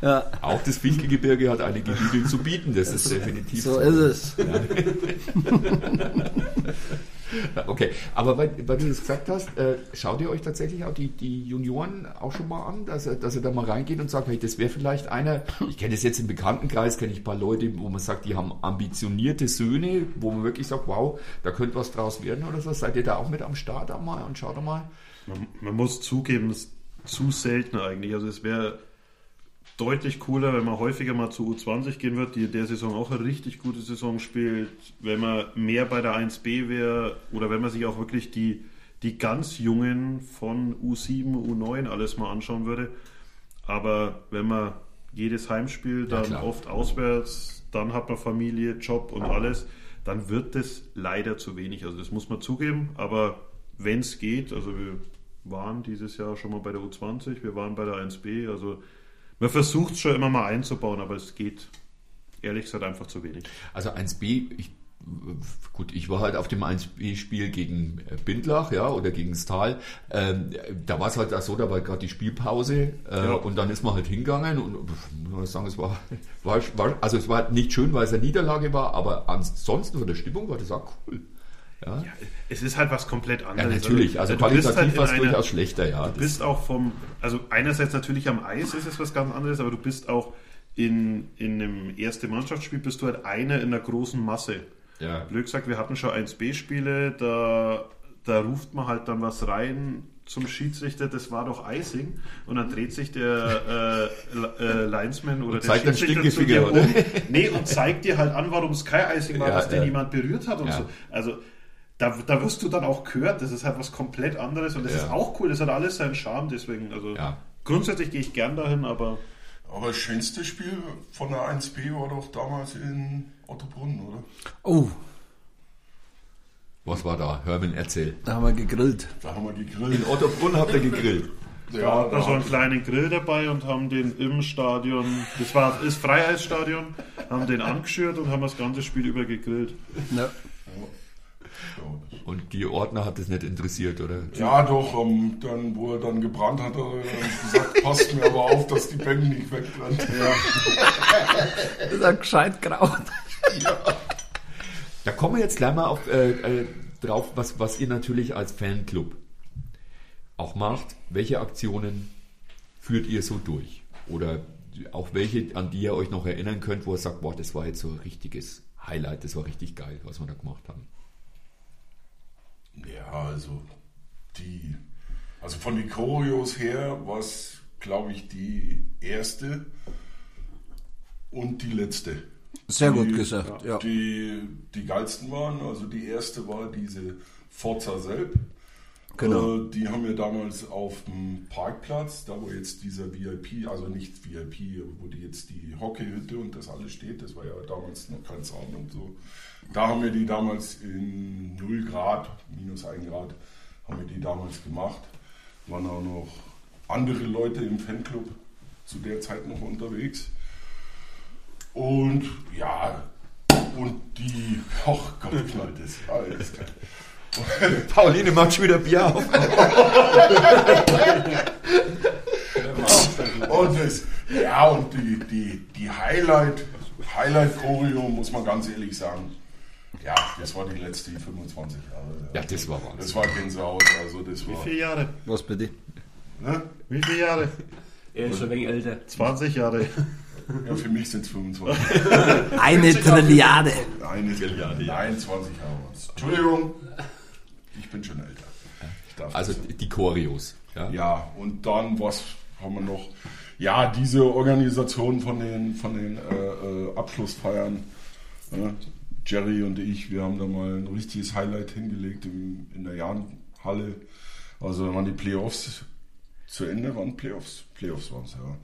Ja, Auch das Fichtelgebirge hat einige Hügel zu bieten. Das ist definitiv so ist es. Okay, aber weil, weil du das gesagt hast, äh, schaut ihr euch tatsächlich auch die, die Junioren auch schon mal an, dass dass er da mal reingeht und sagt, hey, das wäre vielleicht einer, ich kenne das jetzt im Bekanntenkreis, kenne ich ein paar Leute, wo man sagt, die haben ambitionierte Söhne, wo man wirklich sagt, wow, da könnte was draus werden oder so. Seid ihr da auch mit am Start einmal und schaut mal? Man, man muss zugeben, es ist zu selten eigentlich. Also es wäre deutlich cooler, wenn man häufiger mal zu U20 gehen wird, die in der Saison auch eine richtig gute Saison spielt, wenn man mehr bei der 1B wäre oder wenn man sich auch wirklich die, die ganz Jungen von U7, U9 alles mal anschauen würde. Aber wenn man jedes Heimspiel, Ja, dann klar. oft auswärts, dann hat man Familie, Job und alles, dann wird das leider zu wenig. Also das muss man zugeben, aber wenn es geht, also wir waren dieses Jahr schon mal bei der U20, wir waren bei der 1B, also man versucht es schon immer mal einzubauen, aber es geht ehrlich gesagt einfach zu wenig. Also 1B, ich, gut, ich war halt auf dem 1B-Spiel gegen äh, Bindlach, ja, oder gegen Stal. Ähm, da war es halt so, da war gerade die Spielpause äh, Ja. und dann ist man halt hingegangen und muss sagen, es war, war, war, also es war nicht schön, weil es eine Niederlage war, aber ansonsten von der Stimmung war das auch cool. Ja, Es ist halt was komplett ja anderes. natürlich, also bist qualitativ halt war es einer- durchaus schlechter, ja. Du bist auch vom, also einerseits natürlich am Eis ist es was ganz anderes, aber du bist auch in, in einem erste Mannschaftsspiel bist du halt einer in einer großen Masse. Ja. Blöd gesagt, wir hatten schon 1B-Spiele, da, da ruft man halt dann was rein zum Schiedsrichter, das war doch Icing und dann dreht sich der äh, äh, Linesman oder Und der Schiedsrichter zu dir um, nee, und zeigt dir halt an, warum es kein Icing war, Ja, dass den ja. jemand berührt hat und Ja. so. Also da, da wirst du dann auch gehört, das ist halt was komplett anderes und das Ja. ist auch cool, das hat alles seinen Charme, deswegen, also Ja. grundsätzlich gehe ich gern dahin, aber Aber das schönste Spiel von der 1B war doch damals in Ottobrunn, oder? Oh, Was war da? Hermann, erzähl. da haben wir gegrillt. Da haben wir gegrillt. In Ottobrunn habt ihr gegrillt. Ja, da war einen kleinen Grill dabei und haben den im Stadion, das war das Freiheitsstadion, haben den angeschürt und haben das ganze Spiel über gegrillt. Ja. Die Ordner hat das nicht interessiert, oder? Ja, doch, ähm, dann, wo er dann gebrannt hat, hat er gesagt, passt mir aber auf, dass die Bänke nicht wegbrennen. Das ist ein gescheit grau. Da kommen wir jetzt gleich mal auf, äh, äh, drauf, was, was ihr natürlich als Fanclub auch macht, welche Aktionen führt ihr so durch? Oder auch welche, an die ihr euch noch erinnern könnt, wo ihr sagt, boah, das war jetzt so ein richtiges Highlight, das war richtig geil, was wir da gemacht haben. Ja, also die, also von den Choreos her war es, glaube ich, die erste und die letzte. Sehr die, gut gesagt, ja. Die, die geilsten waren, also die erste war diese Forza Selb. Genau. Äh, die haben wir damals auf dem Parkplatz, da wo jetzt dieser VIP, also nicht VIP, wo die jetzt die Hockeyhütte und das alles steht, das war ja damals noch kein Sound und so. Da haben wir die damals in 0 Grad, minus 1 Grad, haben wir die damals gemacht. Waren auch noch andere Leute im Fanclub zu der Zeit noch unterwegs. Und ja, und die, ach Gott, knallt das, alles klar. Pauline macht schon wieder Bier auf. Und das, ja, und die, die, die Highlight, Highlight Choreo, muss man ganz ehrlich sagen. Ja, das war die letzte 25 Jahre. Ja, das war Wahnsinn. Das war Gänsehaut, also das Wie war. viele Jahre? Was bitte? Ne? Wie viele Jahre? Er ist schon ein wenig älter. 20 Jahre. Ja, für mich sind es 25. Eine Trilliarde. Nein, Trilliarde. Nein, 20 Jahre. Entschuldigung, ich bin schon älter. Also die Choreos. Ja. Ja, und dann, was haben wir noch? Ja, diese Organisation von den, von den äh, äh, Abschlussfeiern. Äh, Jerry und ich, wir haben da mal ein richtiges Highlight hingelegt im, in der Jahnhalle. Also da waren die Playoffs zu Ende, waren Playoffs. Playoffs waren es, ja.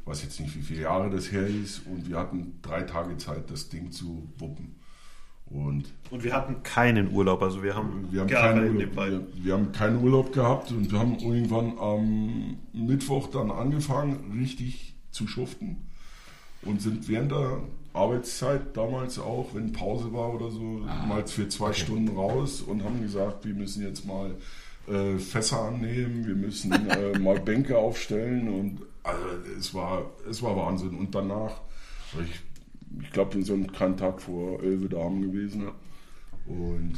Ich weiß jetzt nicht, wie viele Jahre das her ist. Und wir hatten drei Tage Zeit, das Ding zu wuppen. Und Und wir hatten keinen Urlaub, also wir haben, wir haben, keinen. Urlaub, wir, wir haben keinen Urlaub gehabt und wir haben irgendwann am Mittwoch dann angefangen, richtig zu schuften und sind während der Arbeitszeit damals auch, wenn Pause war oder so, mal für zwei Stunden raus und haben gesagt, wir müssen jetzt mal äh, Fässer annehmen, wir müssen äh, mal Bänke aufstellen und also es war, es war Wahnsinn. Und danach, ich, ich glaube, wir sind keinen Tag vor elf da haben gewesen. Und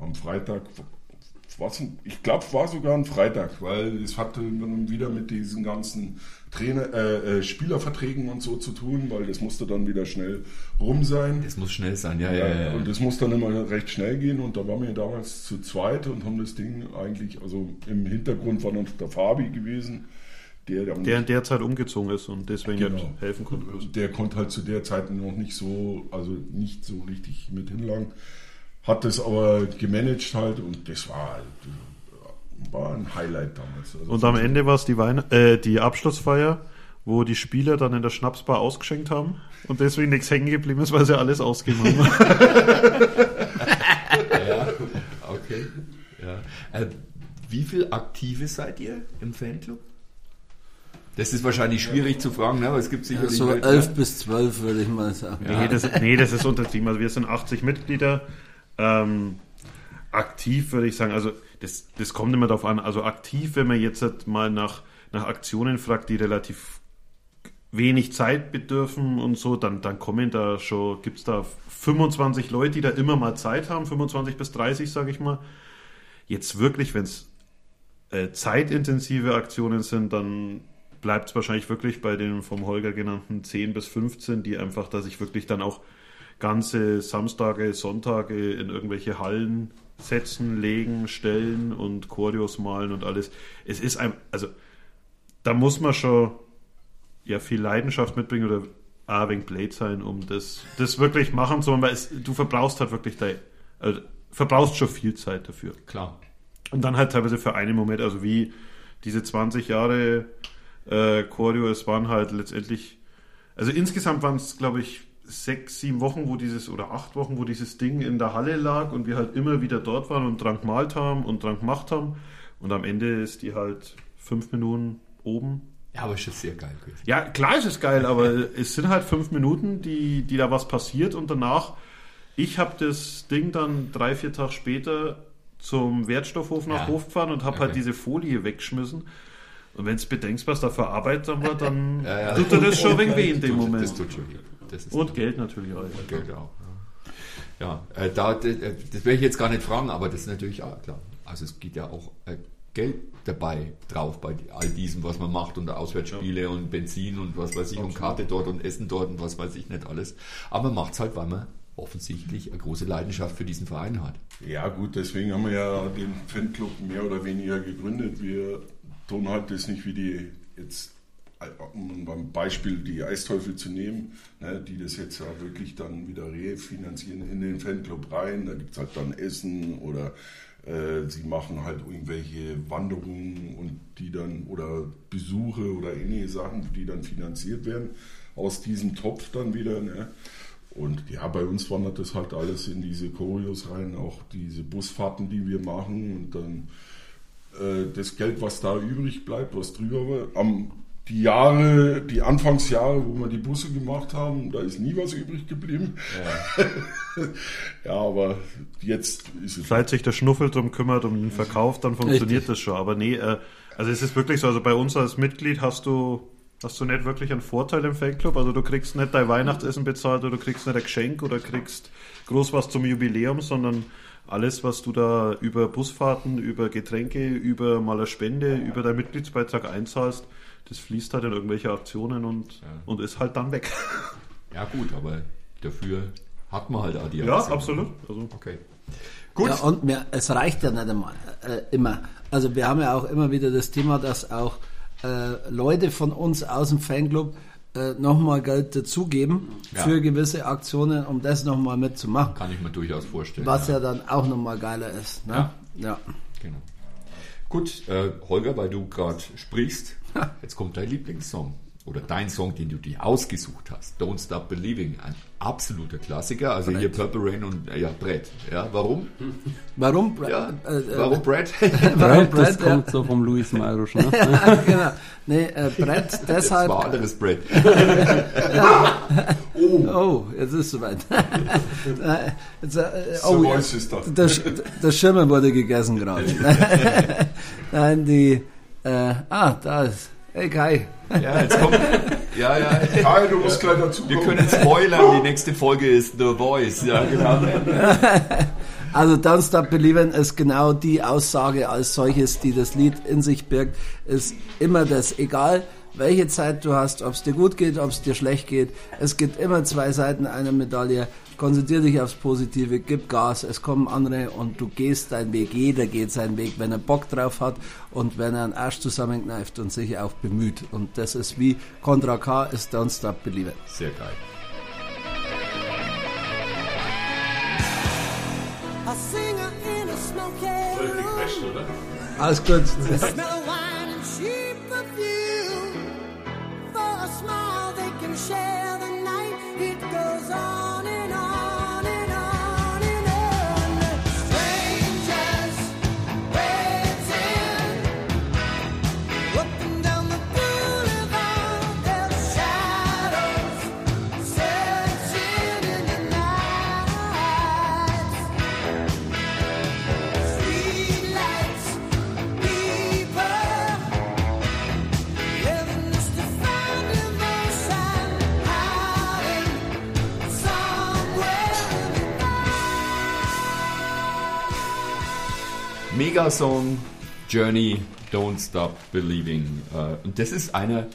am Freitag, ich glaube, es war sogar ein Freitag, weil es hatte dann wieder mit diesen ganzen Trainer, äh, äh, Spielerverträgen und so zu tun, weil das musste dann wieder schnell rum sein. Das muss schnell sein, ja, ja, ja. Und das muss dann immer recht schnell gehen und da waren wir damals zu zweit und haben das Ding eigentlich, also im Hintergrund war noch der Fabi gewesen, der, der, Der in der Zeit umgezogen ist und deswegen Genau. nicht helfen konnte. der konnte halt zu der Zeit noch nicht so, also nicht so richtig mit hinlangen. Hat das aber gemanagt halt und das war halt, war ein Highlight damals. Also Und am Ende war es die, Weihn äh, die Abschlussfeier, wo die Spieler dann in der Schnapsbar ausgeschenkt haben und deswegen nichts hängen geblieben ist, weil sie alles ausgegeben haben. ja. Okay. Ja. Äh, wie viel Aktive seid ihr im Fanclub? Das ist wahrscheinlich schwierig zu fragen, ne? aber es gibt sicherlich So Leute- 11 bis 12 würde ich mal sagen. Nee, das, nee, das ist untertrieben. Also wir sind 80 Mitglieder. Ähm, aktiv würde ich sagen, also das, das kommt immer darauf an. Also aktiv, wenn man jetzt halt mal nach, nach Aktionen fragt, die relativ wenig Zeit bedürfen und so, dann, dann kommen da schon, gibt es da 25 Leute, die da immer mal Zeit haben, 25 bis 30, sage ich mal. Jetzt wirklich, wenn es äh, zeitintensive Aktionen sind, dann bleibt es wahrscheinlich wirklich bei den vom Holger genannten 10 bis 15, die einfach, dass ich wirklich dann auch ganze Samstage, Sonntage in irgendwelche Hallen setzen, legen, stellen und Choreos malen und alles. Es ist ein, also da muss man schon ja viel Leidenschaft mitbringen oder ein wenig Blade sein, um das, das wirklich machen zu wollen, weil es, du verbrauchst halt wirklich dein, also, verbrauchst schon viel Zeit dafür. Klar. Und dann halt teilweise für einen Moment, also wie diese 20 Jahre äh, Choreo, es waren halt letztendlich, also insgesamt waren es, glaube ich, sechs, sieben Wochen, wo dieses, oder acht Wochen, wo dieses Ding in der Halle lag und wir halt immer wieder dort waren und dran gemalt haben und dran gemacht haben. Und am Ende ist die halt fünf Minuten oben. Ja, aber ist schon sehr geil gewesen. Ja, klar ist es geil, aber es sind halt fünf Minuten, die, die da was passiert und danach, ich habe das Ding dann drei, vier Tage später zum Wertstoffhof nach Ja. Hof gefahren und habe Okay. halt diese Folie weggeschmissen. Und wenn du bedenkst, was da für Arbeit dann war, dann Ja, ja. tut dir das schon wegen weh in dem Tut- Moment. Das tut schon weh. Das ist Und Geld natürlich auch. Geld auch. Ja, ja äh, da, d- äh, das werde ich jetzt gar nicht fragen, aber das ist natürlich auch klar. Also es geht ja auch äh, Geld dabei drauf bei all diesem, was man macht und Auswärtsspiele und Benzin und was weiß ich und Karte dort und Essen dort und was weiß ich nicht alles. Aber man macht es halt, weil man offensichtlich eine große Leidenschaft für diesen Verein hat. Ja gut, deswegen haben wir ja den Fanclub mehr oder weniger gegründet. Wir tun halt das nicht wie die jetzt um beim Beispiel die Eisteufel zu nehmen, ne, die das jetzt ja wirklich dann wieder refinanzieren in den Fanclub rein. Da gibt es halt dann Essen oder äh, sie machen halt irgendwelche Wanderungen und die dann oder Besuche oder ähnliche Sachen, die dann finanziert werden aus diesem Topf dann wieder. Ne. Und ja, bei uns wandert das halt alles in diese Choreos rein, auch diese Busfahrten, die wir machen und dann äh, das Geld, was da übrig bleibt, was drüber war. Am die Jahre, die Anfangsjahre, wo wir die Busse gemacht haben, da ist nie was übrig geblieben. Ja, ja aber jetzt ist es. Seit sich der Schnuffel drum kümmert, um den Verkauf, dann funktioniert Richtig. das schon. Aber nee, äh, also es ist wirklich so, also bei uns als Mitglied hast du, hast du nicht wirklich einen Vorteil im Fanclub. Also du kriegst nicht dein Weihnachtsessen bezahlt oder du kriegst nicht ein Geschenk oder kriegst groß was zum Jubiläum, sondern alles, was du da über Busfahrten, über Getränke, über mal eine Spende, über deinen Mitgliedsbeitrag einzahlst, das fließt halt in irgendwelche Aktionen und, ja. und ist halt dann weg. Ja gut, aber dafür hat man halt auch die Ja, Aktion. absolut. Also. Okay. Gut. Ja, und mir, es reicht ja nicht einmal, äh, immer. Also wir haben ja auch immer wieder das Thema, dass auch äh, Leute von uns aus dem Fanclub äh, nochmal Geld dazugeben ja. für gewisse Aktionen, um das nochmal mitzumachen. Kann ich mir durchaus vorstellen. Was ja, ja dann auch nochmal geiler ist. Ne? Ja. ja. Genau. Gut, äh, Holger, weil du gerade sprichst, Jetzt kommt dein Lieblingssong oder dein Song, den du dir ausgesucht hast. Don't Stop Believing, ein absoluter Klassiker. Also Brett. hier Purple Rain und ja Brett. Ja, warum? Warum Brett? Ja, äh, warum Brett? warum Brett, das ja. kommt so vom Luis Mayrusch, ne? genau. Nee, äh, Brett deshalb. Das war anderes Brett. oh. oh, jetzt ist es soweit. jetzt, äh, oh, so der, der Schirmer wurde gegessen gerade. Nein, die äh, ah, da ist. Hey Kai. Ja, jetzt kommt. Ja, ja. Kai, du musst gleich dazu Wir können spoilern, die nächste Folge ist The Voice. Ja, genau. Also Don't Stop Believing ist genau die Aussage als solches, die das Lied in sich birgt, ist immer das, egal welche Zeit du hast, ob es dir gut geht, ob es dir schlecht geht. Es gibt immer zwei Seiten einer Medaille konzentriere dich aufs Positive, gib Gas, es kommen andere und du gehst deinen Weg. Jeder geht seinen Weg, wenn er Bock drauf hat und wenn er einen Arsch zusammenkneift und sich auch bemüht. Und das ist wie Contra K ist Don't Stop Believe Sehr geil. Alles gut. Megasong Journey, Don't Stop Believing. Äh, und das ist eine,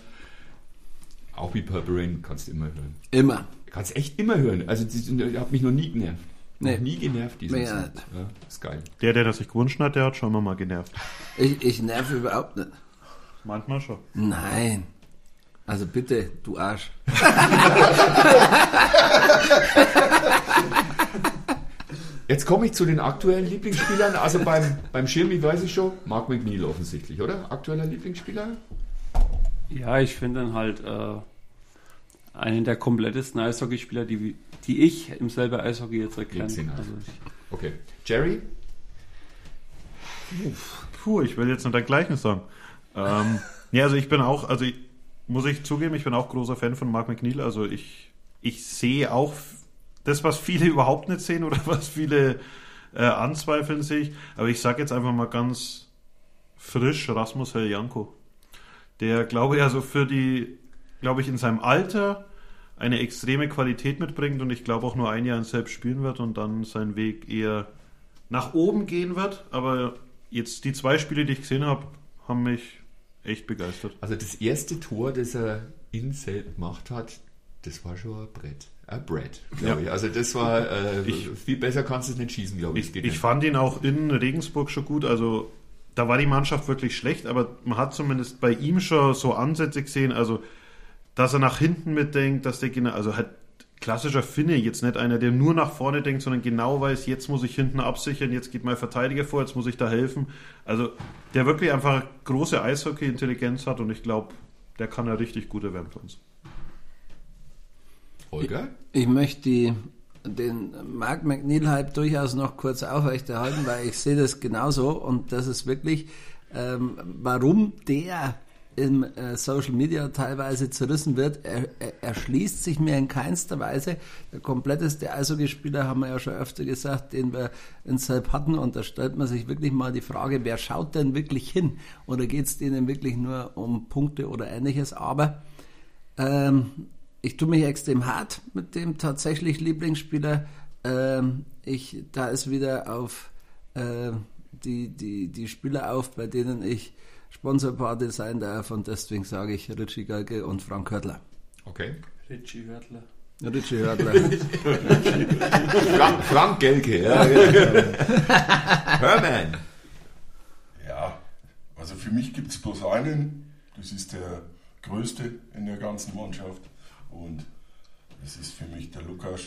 auch wie Purple Rain, kannst du immer hören. Immer. Kannst echt immer hören. Also, die hat mich noch nie genervt. Nee. Noch nie genervt, dieser Song. Ja, ist geil. Der, der das sich gewünscht hat, der hat schon mal genervt. Ich, ich nerve überhaupt nicht. Manchmal schon. Nein. Also bitte, du Arsch. Jetzt komme ich zu den aktuellen Lieblingsspielern. Also beim, beim Schirmi weiß ich schon, Mark McNeil offensichtlich, oder? Aktueller Lieblingsspieler? Ja, ich finde dann halt äh, einen der komplettesten Eishockeyspieler, die, die ich im selben Eishockey jetzt erkenne. Also okay. Jerry? Puh, ich will jetzt nur der gleichen sagen. Ähm, ja, also ich bin auch, also ich, muss ich zugeben, ich bin auch großer Fan von Mark McNeil. Also ich, ich sehe auch das, was viele überhaupt nicht sehen oder was viele äh, anzweifeln, sehe ich. Aber ich sage jetzt einfach mal ganz frisch Rasmus Heljanko. Der, glaube ich, also für die, glaube ich, in seinem Alter eine extreme Qualität mitbringt und ich glaube auch nur ein Jahr in selbst spielen wird und dann seinen Weg eher nach oben gehen wird. Aber jetzt die zwei Spiele, die ich gesehen habe, haben mich echt begeistert. Also das erste Tor, das er in Selb gemacht hat, das war schon ein Brett. Ein Brett, glaube Ja. ich. Also das war, äh, Ich- viel besser kannst du es nicht schießen, glaube ich. Ich, ich nicht. fand ihn auch in Regensburg schon gut. Also da war die Mannschaft wirklich schlecht, aber man hat zumindest bei ihm schon so Ansätze gesehen, also dass er nach hinten mitdenkt, dass der genau, also halt klassischer Finne, jetzt nicht einer, der nur nach vorne denkt, sondern genau weiß, jetzt muss ich hinten absichern, jetzt geht mein Verteidiger vor, jetzt muss ich da helfen. Also der wirklich einfach große Eishockey-Intelligenz hat und ich glaube, der kann ja richtig gut werden für uns. Holger? Ich möchte die, den Mark McNeil-Hype durchaus noch kurz aufrechterhalten, weil ich sehe das genauso und das ist wirklich, ähm, warum der im äh, Social Media teilweise zerrissen wird. Er, er, er schließt sich mir in keinster Weise. Der kompletteste Eishockeyspieler haben wir ja schon öfter gesagt, den wir in Selb hatten. Und da stellt man sich wirklich mal die Frage, wer schaut denn wirklich hin? Oder geht es denen wirklich nur um Punkte oder ähnliches? Aber ähm, ich tue mich extrem hart mit dem tatsächlich Lieblingsspieler. Ähm, ich, da ist wieder auf äh, die, die, die Spieler auf, bei denen ich Sponsorpartner sein darf und deswegen sage ich Richie Galke und Frank Hörtler. Okay. Richie Hörtler. Richie Hörtler. Frank, Frank Gelke, ja. Herman. Ja, also für mich gibt es bloß einen. Das ist der größte in der ganzen Mannschaft. Und das ist für mich der Lukas.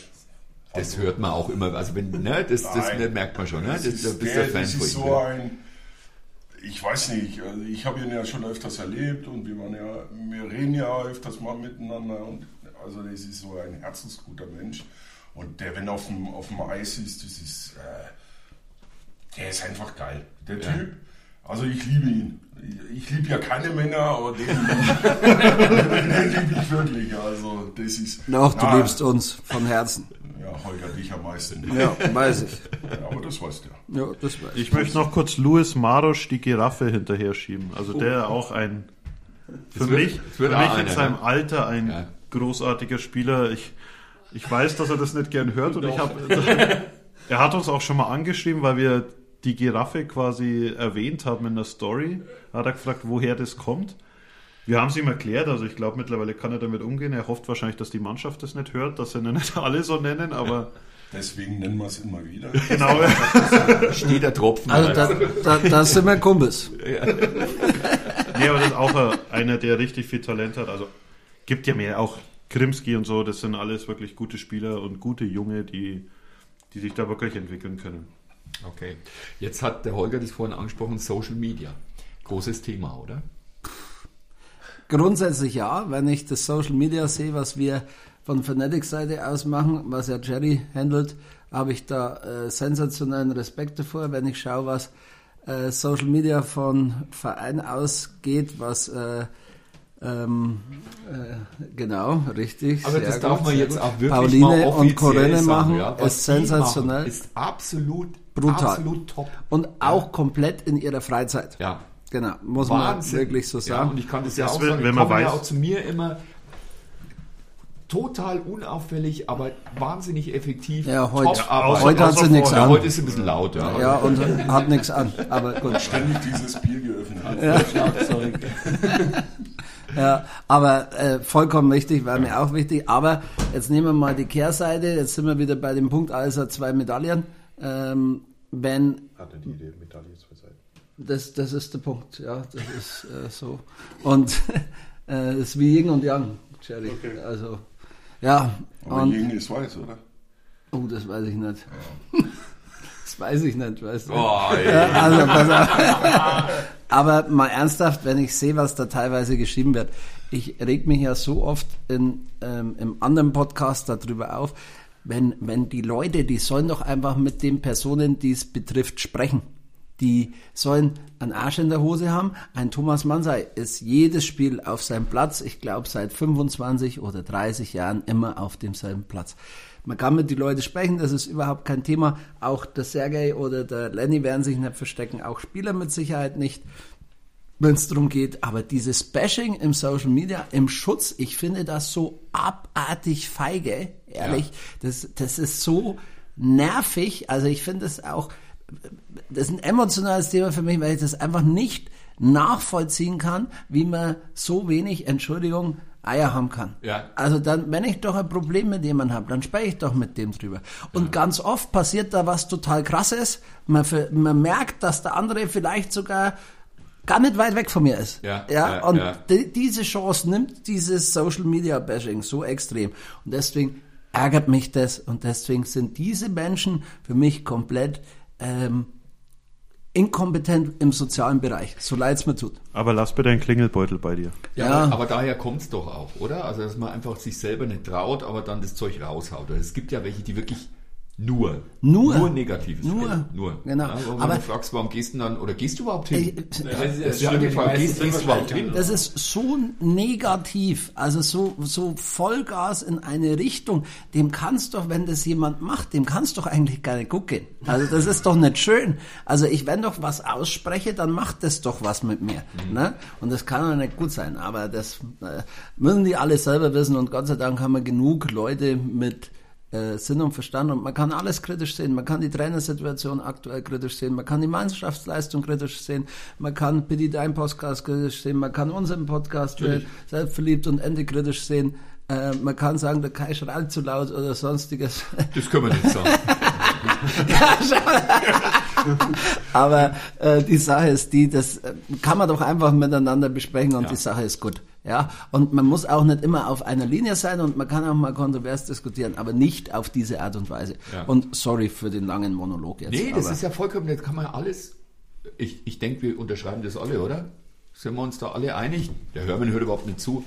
Das hört man auch immer, also wenn, ne, das, das Nein. merkt man schon, ne? Das, Das da ist, bist der, der Fan das ist ihm. so ja. ein, ich weiß nicht, also ich habe ihn ja schon öfters erlebt und wir, waren ja, wir reden ja öfters mal miteinander. Und also das ist so ein herzensguter Mensch. Und der, wenn er auf dem, auf dem Eis ist, das ist, äh, der ist einfach geil. Der Typ, also ich liebe ihn. Ich, liebe ja keine Männer, aber den, den liebe ich wirklich. Also das ist. Doch, du Na, liebst uns von Herzen. Ja, Holger, dich am meisten. Ja, weiß ich. Ja, aber das weißt du. Ja, das weiß ich. Ich möchte noch kurz Louis Marosch die Giraffe hinterher schieben. Also der auch ein für wird- mich, für mich in einer, seinem ne? Alter ein Ja. großartiger Spieler. Ich, ich weiß, dass er das nicht gern hört und ich habe er hat uns auch schon mal angeschrieben, weil wir die Giraffe quasi erwähnt haben in der Story. Hat er gefragt, woher das kommt. Wir haben es ihm erklärt, also ich glaube mittlerweile kann er damit umgehen. Er hofft wahrscheinlich, dass die Mannschaft das nicht hört, dass sie ihn nicht alle so nennen, aber Deswegen nennen wir es immer wieder. genau. Steht der Tropfen. Also da, da, da sind wir Kumpels. Nee, aber das ist auch einer, der richtig viel Talent hat. Also gibt ja mehr, auch Krimski und so, das sind alles wirklich gute Spieler und gute Junge, die, die sich da wirklich entwickeln können. Okay. Jetzt hat der Holger das vorhin angesprochen, Social Media. Großes Thema, oder? Grundsätzlich ja, wenn ich das Social Media sehe, was wir von Fanatics Seite aus machen, was ja Jerry handelt, habe ich da äh, sensationellen Respekt davor, wenn ich schaue, was äh, Social Media von Verein ausgeht, was äh, ähm, äh, genau, richtig. Aber sehr das darf gut, man sehr jetzt gut. auch wirklich Pauline mal und offiziell Corinne sagen, machen, ja, ist die machen, sensationell ist absolut Brutal. absolut top. und auch komplett in ihrer Freizeit. Ja. Genau, muss Wahnsinn. man wirklich so Ja, sagen. und ich kann das ja Das auch will- sagen, wenn man kommen ja weiß- auch zu mir immer total unauffällig, aber wahnsinnig effektiv. Ja, heute- Arbeit. heute hat sie nichts ja, an. heute ist sie ein bisschen laut. Ja. ja, und hat nichts an. Aber gut. Ständig dieses Bier geöffnet hat. Schlagzeug. Ja, aber äh, vollkommen richtig, war mir auch wichtig. Aber jetzt nehmen wir mal die Kehrseite. Jetzt sind wir wieder bei dem Punkt, also zwei Medaillen. Ähm, wenn Hatte die Idee, Medaille zwei Seiten. das, das ist der Punkt, ja, das ist äh, so. Und äh, das ist wie Yin und Yang, Jerry. Also ja, Aber und Jing ist weiß, oder? oh, das weiß ich nicht. Das weiß ich nicht, weißt du. Oh. Ja, also, pass auf. Aber mal ernsthaft, wenn ich sehe, was da teilweise geschrieben wird. Ich reg mich ja so oft in, ähm, im anderen Podcast darüber auf, wenn, wenn die Leute, die sollen doch einfach mit den Personen, die es betrifft, sprechen. Die sollen einen Arsch in der Hose haben. Ein Thomas Mansei ist jedes Spiel auf seinem Platz, ich glaube seit 25 oder 30 Jahren immer auf demselben Platz. Man kann mit den Leuten sprechen, das ist überhaupt kein Thema. Auch der Sergei oder der Lenny werden sich nicht verstecken, auch Spieler mit Sicherheit nicht, wenn es darum geht. Aber dieses Bashing im Social Media, im Schutz, ich finde das so abartig feige, ehrlich. Das, das ist so nervig. Also ich finde es auch das ist ein emotionales Thema für mich, weil ich das einfach nicht nachvollziehen kann, wie man so wenig, Entschuldigung, Eier haben kann. Ja. Also dann, wenn ich doch ein Problem mit jemandem habe, dann spreche ich doch mit dem drüber. Und ganz oft passiert da was total krasses. Man, man merkt, dass der andere vielleicht sogar gar nicht weit weg von mir ist. Ja, ja, ja, und ja. die- diese Chance nimmt dieses Social Media Bashing so extrem. Und deswegen ärgert mich das und deswegen sind diese Menschen für mich komplett ähm, inkompetent im sozialen Bereich, so leid es mir tut. Aber lass bitte einen Klingelbeutel bei dir. Ja, Ja. Aber, aber daher kommt's doch auch, oder? Also, dass man einfach sich selber nicht traut, aber dann das Zeug raushaut. Es gibt ja welche, die wirklich nur, Nur. nur Negatives Nur. reden. Nur. Genau. Ja, aber du fragst, warum gehst du dann, oder gehst du überhaupt hin? Ey, das das ist ja meisten gehst, gehst du überhaupt hin? Das ist so negativ, also so, so Vollgas in eine Richtung. Dem kannst doch, wenn das jemand macht, dem kannst doch eigentlich gar nicht gucken. Also das ist doch nicht schön. Also ich, wenn doch was ausspreche, dann macht das doch was mit mir. Ne? Und das kann doch nicht gut sein. Aber das äh, müssen die alle selber wissen. Und Gott sei Dank haben wir genug Leute mit äh, Sinn und Verstand und man kann alles kritisch sehen. Man kann die Trainersituation aktuell kritisch sehen, man kann die Mannschaftsleistung kritisch sehen, man kann bitte dein Podcast kritisch sehen, man kann unseren Podcast äh, selbstverliebt und Ende kritisch sehen. Äh, man kann sagen, der Kai schreit zu laut oder sonstiges. Das können wir nicht sagen. Aber äh, die Sache ist die, das äh, kann man doch einfach miteinander besprechen und Ja. die Sache ist gut. Ja, und man muss auch nicht immer auf einer Linie sein und man kann auch mal kontrovers diskutieren, aber nicht auf diese Art und Weise. Ja. Und sorry für den langen Monolog jetzt. Nee, das aber ist ja vollkommen, das kann man alles. Ich, ich denke, wir unterschreiben das alle, oder? Sind wir uns da alle einig? Der Hörmann hört überhaupt nicht zu.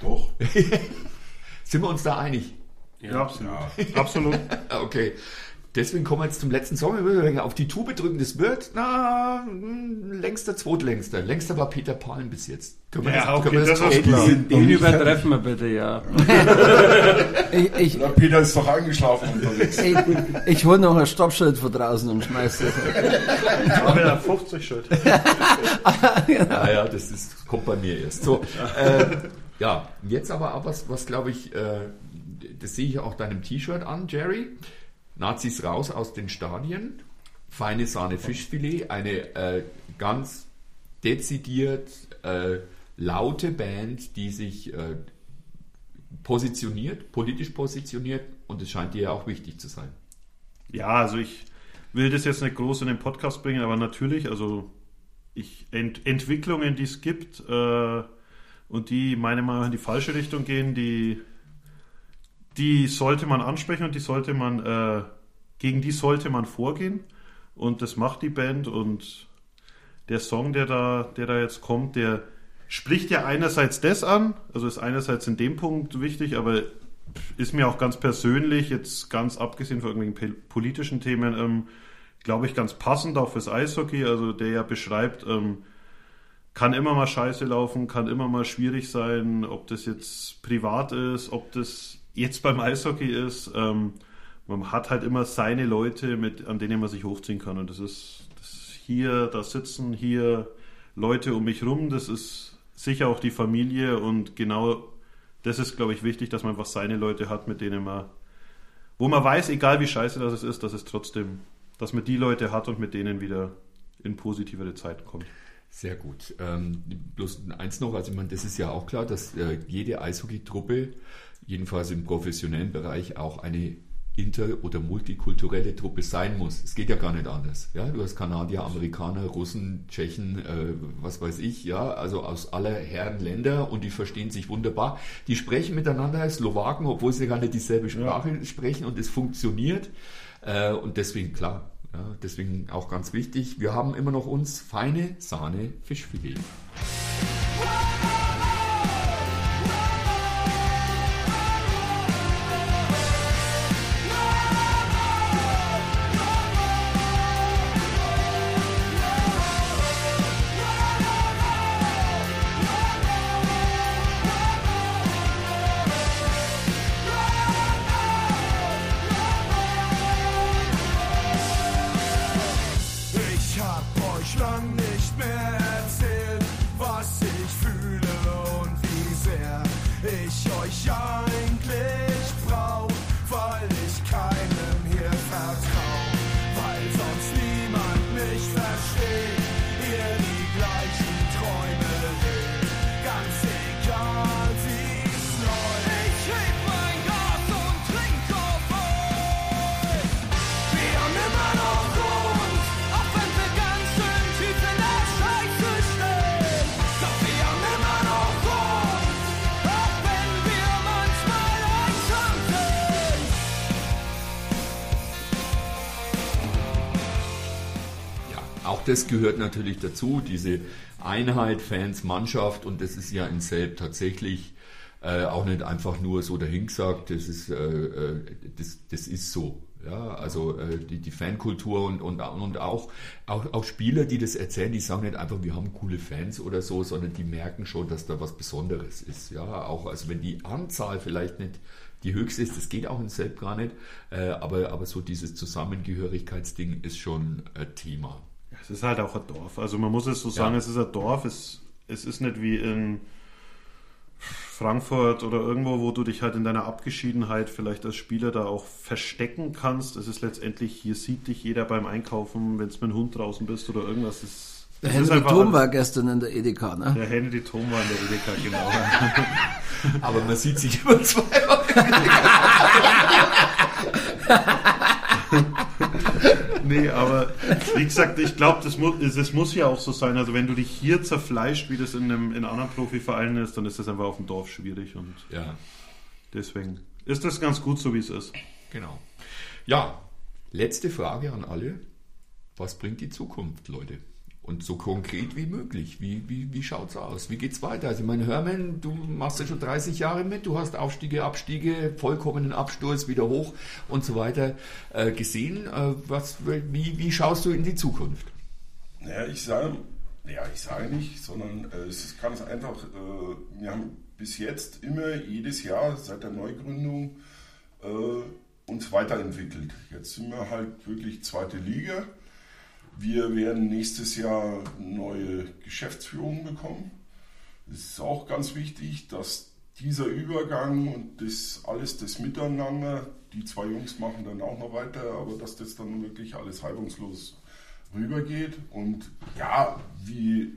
Doch. Sind wir uns da einig? Ja, absolut. absolut. Okay. Deswegen kommen wir jetzt zum letzten Song. Wir müssen auf die Tube drücken. Das wird, na, hm, längster, zweitlängster. Längster war Peter Pan bis jetzt. Können wir Ja, okay, können wir das ist top- klar. Den übertreffen wir bitte, ja. ich, ich, Der Peter ist doch eingeschlafen unterwegs. ich, ich hole noch ein Stoppschild von draußen und schmeiß das. Aber ja, 50 Schritt. Ja, ja, das ist, kommt bei mir erst. So, äh, ja, jetzt aber auch was, was glaube ich, äh, das sehe ich auch deinem T-Shirt an, Jerry. Nazis raus aus den Stadien. Feine Sahne Fischfilet, eine äh, ganz dezidiert äh, laute Band, die sich äh, positioniert, politisch positioniert und es scheint dir ja auch wichtig zu sein. Ja, also ich will das jetzt nicht groß in den Podcast bringen, aber natürlich, also ich Ent Entwicklungen, die es gibt äh, und die meiner Meinung nach in die falsche Richtung gehen, die die sollte man ansprechen und die sollte man äh, gegen die sollte man vorgehen und das macht die Band und der Song, der da der da jetzt kommt, der spricht ja einerseits das an, also ist einerseits in dem Punkt wichtig, aber ist mir auch ganz persönlich, jetzt ganz abgesehen von irgendwelchen politischen Themen, ähm, glaube ich, ganz passend auch fürs Eishockey. Also der ja beschreibt, ähm, kann immer mal scheiße laufen, kann immer mal schwierig sein, ob das jetzt privat ist, ob das jetzt beim Eishockey ist. Ähm, man hat halt immer seine Leute, mit, an denen man sich hochziehen kann. Und das ist, das hier, da sitzen hier Leute um mich rum, das ist sicher auch die Familie und genau das ist, glaube ich, wichtig, dass man einfach seine Leute hat, mit denen man, wo man weiß, egal wie scheiße das ist, dass es trotzdem, dass man die Leute hat und mit denen wieder in positivere Zeiten kommt. Sehr gut. Ähm, bloß eins noch, also ich meine, das ist ja auch klar, dass äh, jede Eishockey-Truppe, jedenfalls im professionellen Bereich, auch eine inter- oder multikulturelle Truppe sein muss. Es geht ja gar nicht anders. Ja, du hast Kanadier, Amerikaner, Russen, Tschechen, äh, was weiß ich, ja, also aus aller Herren Länder und die verstehen sich wunderbar. Die sprechen miteinander Slowaken, obwohl sie gar nicht dieselbe Sprache sprechen und es funktioniert. Äh, und deswegen klar, ja, deswegen auch ganz wichtig, wir haben immer noch uns feine Sahne Fischfilet. Auch das gehört natürlich dazu, diese Einheit, Fans, Mannschaft und das ist ja in Selb tatsächlich äh, auch nicht einfach nur so dahingesagt, das ist, äh, äh, das, das ist so. Ja, also äh, die, die Fankultur und, und, und auch, auch, auch Spieler, die das erzählen, die sagen nicht einfach, wir haben coole Fans oder so, sondern die merken schon, dass da was Besonderes ist. Ja, auch also wenn die Anzahl vielleicht nicht die höchste ist, das geht auch in Selb gar nicht, äh, aber, aber so dieses Zusammengehörigkeitsding ist schon ein Thema. Es ist halt auch ein Dorf. Also man muss es so sagen, Ja. es ist ein Dorf. Es, es ist nicht wie in Frankfurt oder irgendwo, wo du dich halt in deiner Abgeschiedenheit vielleicht als Spieler da auch verstecken kannst. Es ist letztendlich, hier sieht dich jeder beim Einkaufen, wenn du mit dem Hund draußen bist oder irgendwas. Es, Der es Henry Thom alles- war gestern in der Edeka, ne? Der Henry Thom war in der Edeka, genau. Aber man sieht sich über zwei Wochen. Nee, aber wie gesagt, ich glaube, das, mu das muss ja auch so sein. Also wenn du dich hier zerfleischt, wie das in, einem, in anderen Profivereinen ist, dann ist das einfach auf dem Dorf schwierig und Ja, deswegen ist das ganz gut so, wie es ist. genau. Ja, letzte Frage an alle. Was bringt die Zukunft, Leute? Und so konkret wie möglich. Wie, wie, wie schaut's aus? Wie geht's weiter? Also, ich meine, Hermann, du machst ja schon 30 Jahre mit. Du hast Aufstiege, Abstiege, vollkommenen Absturz, wieder hoch und so weiter äh, gesehen. Äh, was, wie, wie schaust du in die Zukunft? Naja, ich sage, ja, ich sage nicht, sondern äh, es ist ganz einfach, äh, wir haben bis jetzt immer jedes Jahr seit der Neugründung äh, uns weiterentwickelt. Jetzt sind wir halt wirklich zweite Liga. Wir werden nächstes Jahr neue Geschäftsführung bekommen. Es ist auch ganz wichtig, dass dieser Übergang und das alles das Miteinander, die zwei Jungs machen dann auch noch weiter, aber dass das dann wirklich alles reibungslos rübergeht. Und ja, wie,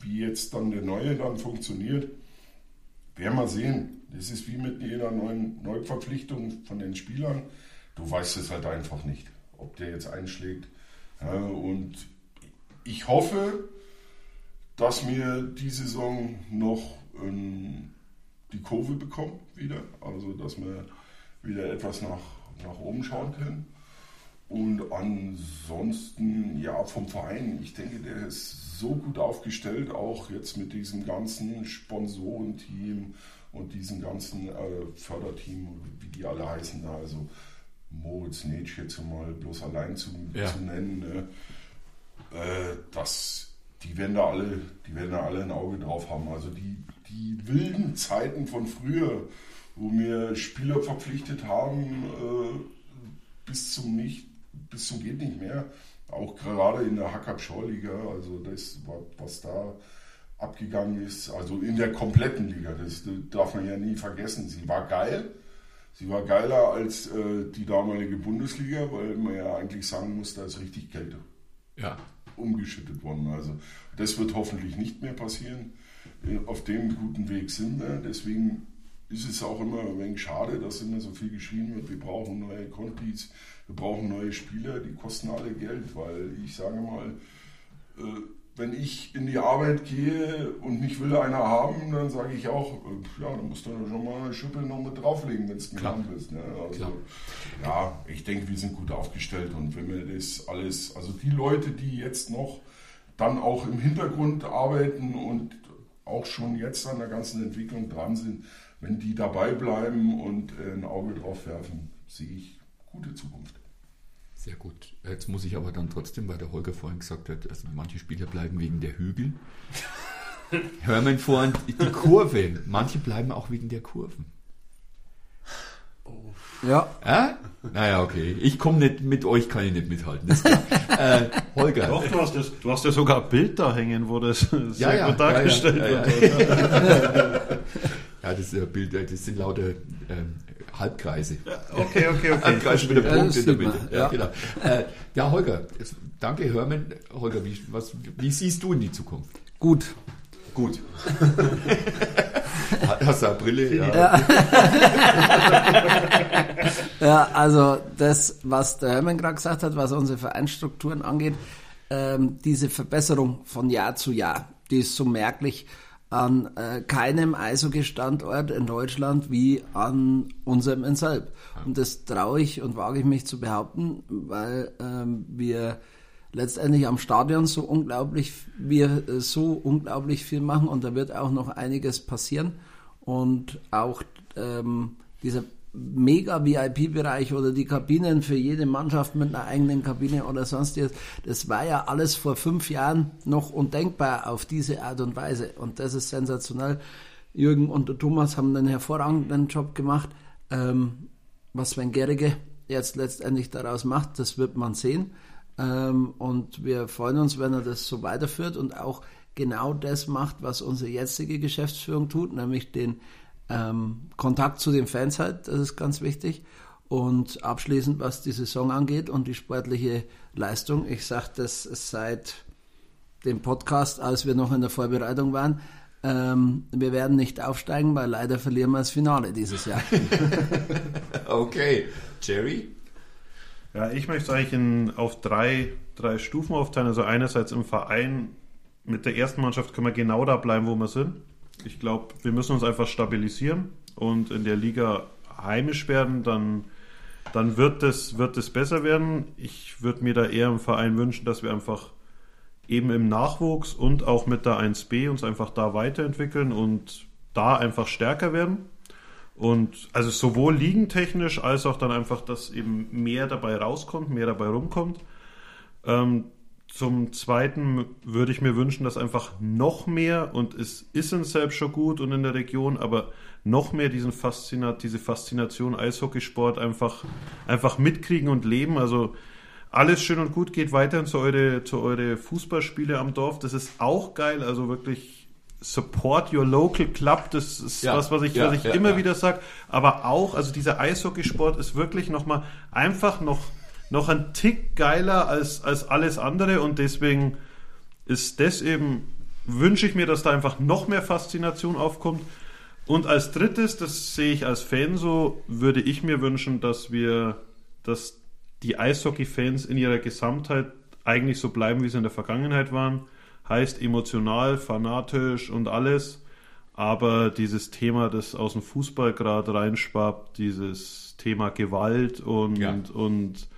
wie jetzt dann der neue dann funktioniert, werden wir sehen. Das ist wie mit jeder neuen Neuverpflichtung von den Spielern. Du weißt es halt einfach nicht, ob der jetzt einschlägt. Ja, und ich hoffe, dass wir die Saison noch ähm, die Kurve bekommen wieder. Also, dass wir wieder etwas nach, nach oben schauen können. Und ansonsten, ja, vom Verein, ich denke, der ist so gut aufgestellt, auch jetzt mit diesem ganzen Sponsorenteam und diesem ganzen äh, Förderteam, wie die alle heißen da, also Moritz Netsch jetzt mal bloß allein zu, Ja. zu nennen, ne? äh, dass die werden da alle, die werden da alle ein Auge drauf haben. Also die, die wilden Zeiten von früher, wo wir Spieler verpflichtet haben, äh, bis zum nicht, bis zum geht nicht mehr. Auch gerade in der Hackab-Schau-Liga, also das, wa- was da abgegangen ist, also in der kompletten Liga, das darf man ja nie vergessen. Sie war geil. Sie war geiler als äh, die damalige Bundesliga, weil man ja eigentlich sagen muss, da ist richtig Kälte Ja. umgeschüttet worden. Also das wird hoffentlich nicht mehr passieren. Äh, Auf dem guten Weg sind wir. Deswegen ist es auch immer ein wenig schade, dass immer so viel geschrien wird, wir brauchen neue Kontis, wir brauchen neue Spieler, die kosten alle Geld, weil ich sage mal, äh, wenn ich in die Arbeit gehe und mich will einer haben, dann sage ich auch, äh, ja, dann musst du schon mal eine Schippe noch mit drauflegen, wenn mich Klar. haben willst. Ne? Also, ja, ich denke, wir sind gut aufgestellt und wenn wir das alles, also die Leute, die jetzt noch dann auch im Hintergrund arbeiten und auch schon jetzt an der ganzen Entwicklung dran sind, wenn die dabei bleiben und äh, ein Auge drauf werfen, sehe ich gute Zukunft. Sehr gut. Jetzt muss ich aber dann trotzdem, weil der Holger vorhin gesagt hat, also manche Spieler bleiben wegen der Hügel. Hörmann vorhin, die Kurve. Manche bleiben auch wegen der Kurven. Ja, Ja? Naja, okay. Ich komme nicht, mit euch kann ich nicht mithalten. Das äh, Holger. Doch, du hast, das, du hast ja sogar ein Bild da hängen, wo das sehr Ja, ja, gut ja, dargestellt ja, ja, wird. Ja, das ist ja Bild, das sind lauter ähm, Halbkreise. Okay, okay, okay. Halbkreis mit der Ja, Punkt in der Mitte. Ja, ja. genau. Äh, ja, Holger, danke Hermann. Holger, wie, was, wie siehst du in die Zukunft? gut. Gut. Hast du eine Brille? Ja. Ja, also das, was der Hermann gerade gesagt hat, was unsere Vereinsstrukturen angeht, ähm, diese Verbesserung von Jahr zu Jahr, die ist so merklich an äh, keinem Eishockey-Standort in Deutschland wie an unserem in. Und das traue ich und wage ich mich zu behaupten, weil ähm, wir letztendlich am Stadion so unglaublich, wir äh, so unglaublich viel machen und da wird auch noch einiges passieren und auch ähm, dieser mega VIP-Bereich oder die Kabinen für jede Mannschaft mit einer eigenen Kabine oder sonstiges, das war ja alles vor fünf Jahren noch undenkbar auf diese Art und Weise und das ist sensationell. Jürgen und der Thomas haben einen hervorragenden Job gemacht. Ähm, was Sven Gerige jetzt letztendlich daraus macht, das wird man sehen. Ähm, und wir freuen uns, wenn er das so weiterführt und auch genau das macht, was unsere jetzige Geschäftsführung tut, nämlich den ähm, Kontakt zu den Fans halt, das ist ganz wichtig. Und abschließend, was die Saison angeht und die sportliche Leistung, ich sage das seit dem Podcast, als wir noch in der Vorbereitung waren, ähm, wir werden nicht aufsteigen, weil leider verlieren wir das Finale dieses Jahr. okay. Jerry? Ja, ich möchte es eigentlich in, auf drei, drei Stufen aufteilen. Also einerseits im Verein mit der ersten Mannschaft können wir genau da bleiben, wo wir sind. Ich glaube, wir müssen uns einfach stabilisieren und in der Liga heimisch werden, dann, dann wird es wird es besser werden. Ich würde mir da eher im Verein wünschen, dass wir einfach eben im Nachwuchs und auch mit der 1B uns einfach da weiterentwickeln und da einfach stärker werden. Und also sowohl liegentechnisch als auch dann einfach, dass eben mehr dabei rauskommt, mehr dabei rumkommt. Ähm, zum Zweiten würde ich mir wünschen, dass einfach noch mehr, und es ist in selbst schon gut und in der Region, aber noch mehr diesen Faszinat, diese Faszination Eishockeysport einfach, einfach mitkriegen und leben. Also alles schön und gut, geht weiterhin zu eure, zu eure Fußballspiele am Dorf. Das ist auch geil, also wirklich support your local club, das ist ja, was, was ich, ja, was ich ja, immer wieder sage. Aber auch, also dieser Eishockeysport ist wirklich nochmal einfach noch, noch ein Tick geiler als, als alles andere und deswegen ist das eben, wünsche ich mir, dass da einfach noch mehr Faszination aufkommt. Und als drittes, das sehe ich als Fan so, würde ich mir wünschen, dass wir, dass die Eishockey-Fans in ihrer Gesamtheit eigentlich so bleiben, wie sie in der Vergangenheit waren heißt emotional, fanatisch und alles. Aber dieses Thema, das aus dem Fußball gerade reinschwappt, dieses Thema Gewalt und, ja. und,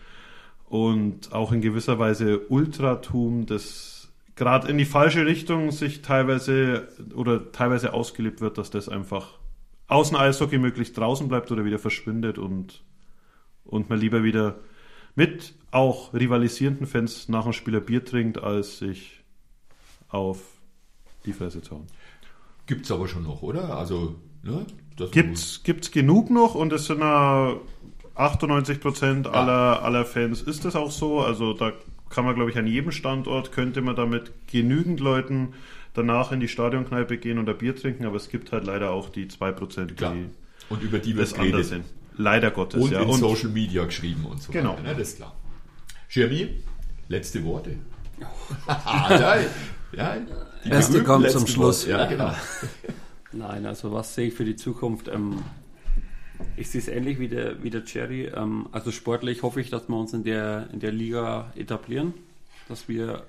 und auch in gewisser Weise Ultratum, das gerade in die falsche Richtung sich teilweise oder teilweise ausgelebt wird, dass das einfach außen Eishockey möglichst draußen bleibt oder wieder verschwindet und, und man lieber wieder mit auch rivalisierenden Fans nach dem Spieler Bier trinkt, als sich auf die Fresse zu hauen. Gibt es aber schon noch, oder? Also, ne? Gibt es genug noch und es sind ja 98 Prozent ja. aller, aller Fans ist es auch so. Also da kann man, glaube ich, an jedem Standort könnte man damit genügend Leuten danach in die Stadionkneipe gehen und ein Bier trinken, aber es gibt halt leider auch die 2 Prozent, die und über die wir anders sind. Leider Gottes. Und ja. in und Social Media geschrieben und so genau. weiter. Ne? Das ist klar. Jeremy, letzte Worte. ja, ja, die Beste kommt zum Schluss. Ja, genau. Nein, also was sehe ich für die Zukunft? Ähm, ich sehe es ähnlich wie der, wie der Jerry. Ähm, also sportlich hoffe ich, dass wir uns in der, in der Liga etablieren, dass wir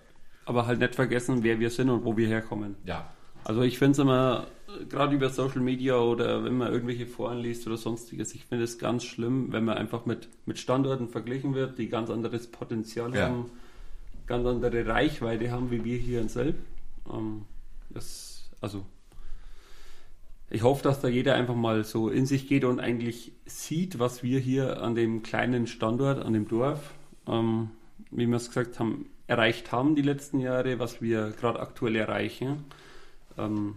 aber halt nicht vergessen, wer wir sind und wo wir herkommen. Ja. Also ich finde es immer, gerade über Social Media oder wenn man irgendwelche Foren liest oder sonstiges, ich finde es ganz schlimm, wenn man einfach mit, mit Standorten verglichen wird, die ganz anderes Potenzial ja. haben ganz andere Reichweite haben wie wir hier in Selb. Ähm, das, also ich hoffe, dass da jeder einfach mal so in sich geht und eigentlich sieht, was wir hier an dem kleinen Standort, an dem Dorf, ähm, wie wir es gesagt haben, erreicht haben die letzten Jahre, was wir gerade aktuell erreichen. Ähm,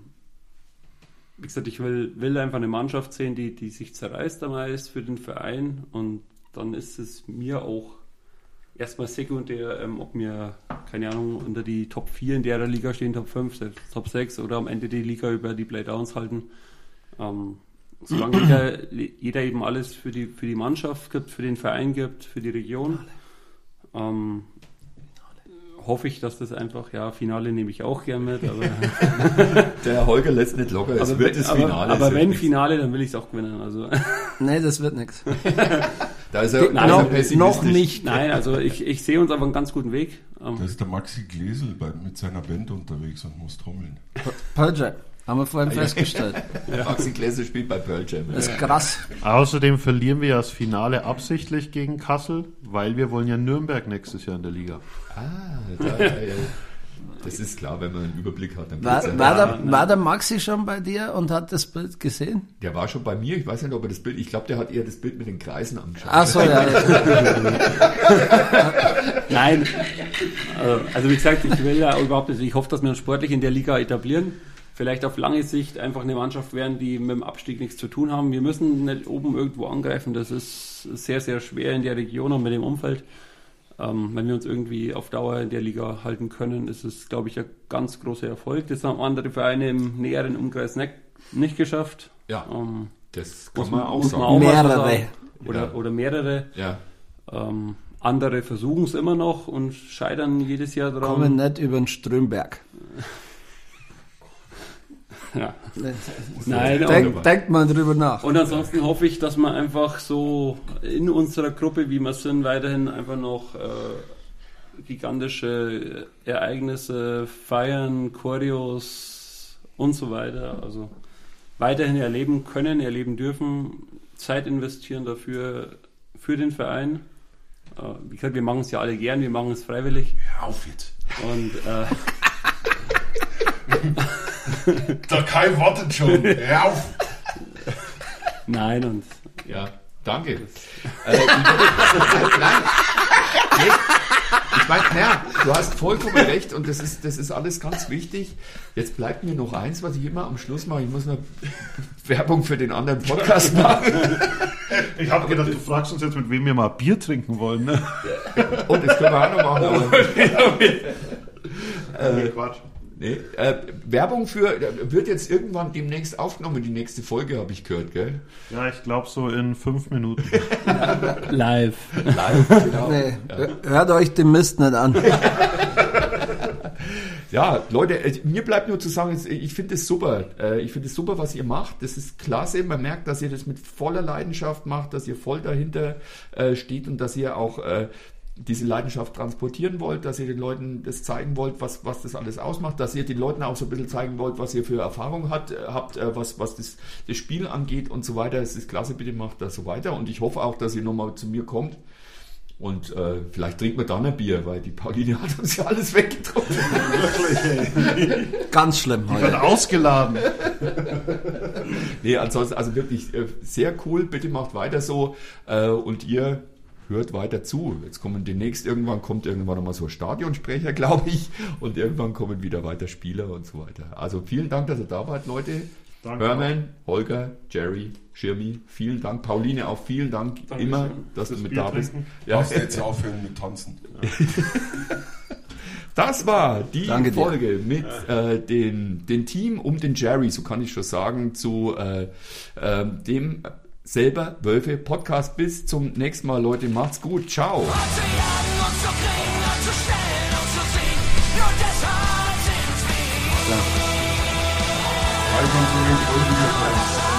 wie gesagt, ich will, will einfach eine Mannschaft sehen, die, die sich zerreißt am Eis für den Verein und dann ist es mir auch erstmal sekundär, ähm, ob wir, keine Ahnung, unter die Top 4 in der Liga stehen, Top 5, Top 6 oder am Ende die Liga über die Playdowns halten. Ähm, solange jeder, jeder, eben alles für die, für die Mannschaft gibt, für den Verein gibt, für die Region, ähm, hoffe ich, dass das einfach, ja, Finale nehme ich auch gern mit. Aber Der Holger lässt nicht locker, es wird das Finale. Aber, aber wenn Finale, dann will ich es auch gewinnen. Also. Nee, das wird nichts. Da ist er Nein, noch, noch nicht. Nein, also ich, ich sehe uns aber einen ganz guten Weg. Ähm, da ist der Maxi Glesel bei, mit seiner Band unterwegs und muss trommeln. Project. Haben wir vorhin festgestellt. Maxi Gläser spielt bei Pearl Jam. Das ist krass. Außerdem verlieren wir ja das Finale absichtlich gegen Kassel, weil wir wollen ja Nürnberg nächstes Jahr in der Liga. Ah, da, ja, ja. Das ist klar, wenn man einen Überblick hat. Dann War, ja. war, der, war der Maxi schon bei dir und hat das Bild gesehen? Der war schon bei mir, ich weiß nicht, ob er das Bild, ich glaube, der hat eher das Bild mit den Kreisen angeschaut. Ach so, ja. Nein. Also, also wie gesagt, ich will ja überhaupt nicht, ich hoffe, dass wir uns sportlich in der Liga etablieren. Vielleicht auf lange Sicht einfach eine Mannschaft werden, die mit dem Abstieg nichts zu tun haben. Wir müssen nicht oben irgendwo angreifen. Das ist sehr, sehr schwer in der Region und mit dem Umfeld. Ähm, wenn wir uns irgendwie auf Dauer in der Liga halten können, ist es, glaube ich, ein ganz großer Erfolg. Das haben andere Vereine im näheren Umkreis nicht, nicht geschafft. Ja, Ähm, das kann muss man man, auch muss man sagen. auch Mehrere. sagen. Oder, Ja. oder mehrere. Ja, Ähm, andere versuchen es immer noch und scheitern jedes Jahr dran. Kommen nicht über den Strömberg. Ja. Nein, Denk, denkt mal drüber nach. und ansonsten hoffe ich, dass wir einfach so in unserer Gruppe, wie wir sind, weiterhin einfach noch äh, gigantische Ereignisse feiern, Choreos und so weiter. Also weiterhin erleben können, erleben dürfen, Zeit investieren dafür für den Verein. Äh, wie gesagt, wir machen es ja alle gern, wir machen es freiwillig. Hör auf jetzt. Und äh, Der Kai wartet schon. Hör auf. nein, und ja, danke. Äh, ich, nein, nee, ich meine, naja, du hast vollkommen recht und das ist, das ist alles ganz wichtig. Jetzt bleibt mir noch eins, was ich immer am Schluss mache. Ich muss noch Werbung für den anderen Podcast machen. Ich habe gedacht, du fragst uns jetzt, mit wem wir mal Bier trinken wollen. Ne? Und das können wir auch noch machen. Aber, Nee, Quatsch. Nee, äh, Werbung für, wird jetzt irgendwann demnächst aufgenommen, die nächste Folge, habe ich gehört, gell? Ja, ich glaube so in fünf Minuten. live. Live, genau. Nee, hört euch den Mist nicht an. Ja, Leute, äh, mir bleibt nur zu sagen, es- ich finde es super. Äh, Ich finde es super, was ihr macht. Das ist klasse. Man merkt, dass ihr das mit voller Leidenschaft macht, dass ihr voll dahinter äh, steht und dass ihr auch äh, diese Leidenschaft transportieren wollt, dass ihr den Leuten das zeigen wollt, was, was das alles ausmacht, dass ihr den Leuten auch so ein bisschen zeigen wollt, was ihr für Erfahrung hat, äh, habt, äh, was, was das, das Spiel angeht und so weiter. Es ist klasse, bitte macht das so weiter. Und ich hoffe auch, dass ihr nochmal zu mir kommt. Und äh, vielleicht trinken wir dann ein Bier, weil die Pauline hat uns ja alles weggetrunken. Ganz schlimm Wird heute. ausgeladen. Nee, ansonsten, also wirklich äh, sehr cool. Bitte macht weiter so. Äh, und ihr hört weiter zu. Jetzt kommen demnächst, irgendwann kommt irgendwann nochmal so ein Stadionsprecher, glaube ich. Und irgendwann kommen wieder weiter Spieler und so weiter. Also vielen Dank, dass ihr da wart, Leute. Danke Hermann, Holger, Jerry, Schirmi, vielen Dank. Pauline auch vielen Dank immer, dass du mit Bier da bist. trinken. Ja, Darfst jetzt aufhören mit Tanzen. Das war die Danke dir. Folge mit äh, den, den Team um den Jerry, so kann ich schon sagen, zu äh, äh, dem selber Wölfe Podcast. Bis zum nächsten Mal, Leute. Macht's gut. Ciao. zu